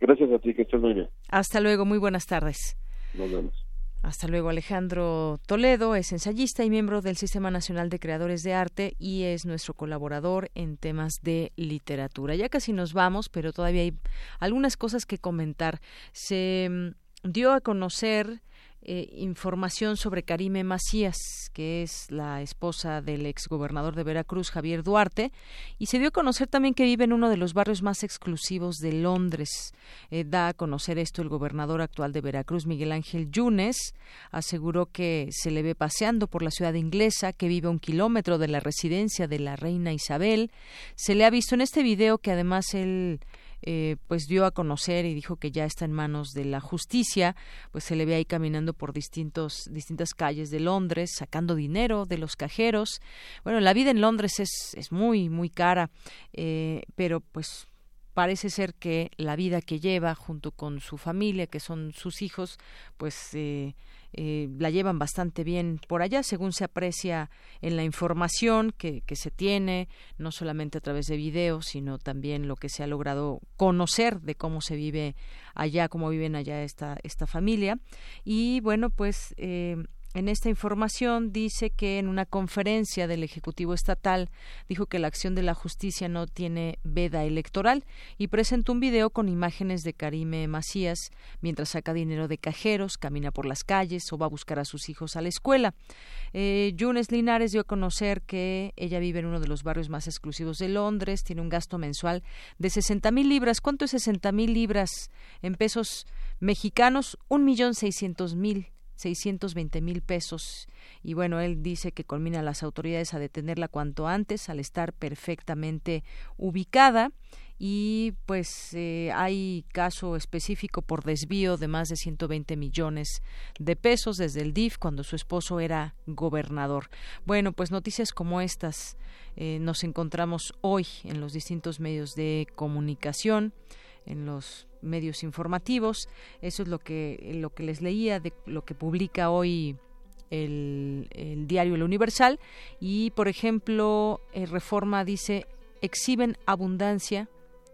Gracias a ti, que estés muy bien. Hasta luego, muy buenas tardes. Nos vemos. Hasta luego, Alejandro Toledo es ensayista y miembro del Sistema Nacional de Creadores de Arte y es nuestro colaborador en temas de literatura. Ya casi nos vamos, pero todavía hay algunas cosas que comentar. Se mm, dio a conocer eh, información sobre Karime Macías, que es la esposa del exgobernador de Veracruz, Javier Duarte, y se dio a conocer también que vive en uno de los barrios más exclusivos de Londres. Eh, da a conocer esto el gobernador actual de Veracruz, Miguel Ángel Yunes, aseguró que se le ve paseando por la ciudad inglesa, que vive a un kilómetro de la residencia de la reina Isabel. Se le ha visto en este video que además él eh, pues dio a conocer y dijo que ya está en manos de la justicia, pues se le ve ahí caminando por distintos, distintas calles de Londres, sacando dinero de los cajeros. Bueno, la vida en Londres es, es muy, muy cara, eh, pero pues parece ser que la vida que lleva junto con su familia, que son sus hijos, pues eh, eh, la llevan bastante bien por allá, según se aprecia en la información que, que se tiene, no solamente a través de videos, sino también lo que se ha logrado conocer de cómo se vive allá, cómo viven allá esta, esta familia. Y bueno, pues eh, en esta información dice que en una conferencia del Ejecutivo Estatal dijo que la acción de la justicia no tiene veda electoral y presentó un video con imágenes de Karime Macías mientras saca dinero de cajeros, camina por las calles o va a buscar a sus hijos a la escuela. Eh, Yunes Linares dio a conocer que ella vive en uno de los barrios más exclusivos de Londres, tiene un gasto mensual de 60 mil libras. ¿Cuánto es 60 mil libras en pesos mexicanos? Un millón seiscientos mil 620 mil pesos. Y bueno, él dice que culmina a las autoridades a detenerla cuanto antes, al estar perfectamente ubicada. Y pues eh, hay caso específico por desvío de más de 120 millones de pesos desde el DIF cuando su esposo era gobernador. Bueno, pues noticias como estas eh, nos encontramos hoy en los distintos medios de comunicación, en los medios informativos. Eso es lo que, lo que les leía de lo que publica hoy el, diario El Universal. Y, por ejemplo, eh, Reforma dice, exhiben abundancia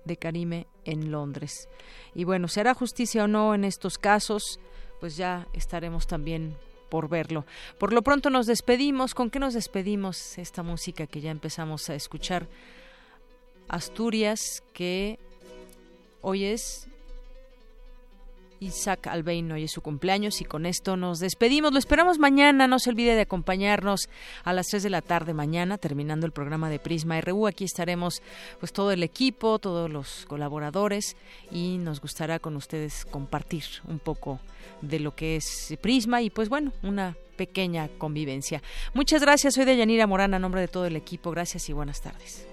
de Karime en Londres. Y bueno, ¿será justicia o no en estos casos? Pues ya estaremos también por verlo. Por lo pronto nos despedimos. ¿Con qué nos despedimos? Esta música que ya empezamos a escuchar. Asturias, que hoy es Isaac Albeino hoy es su cumpleaños y con esto nos despedimos. Lo esperamos mañana. No se olvide de acompañarnos a las 3 de la tarde mañana, terminando el programa de Prisma RU. Aquí estaremos pues todo el equipo, todos los colaboradores y nos gustará con ustedes compartir un poco de lo que es Prisma y pues bueno, una pequeña convivencia. Muchas gracias. Soy de Yanira Morán a nombre de todo el equipo. Gracias y buenas tardes.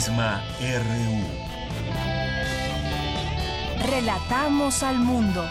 Prisma RU. Relatamos al mundo.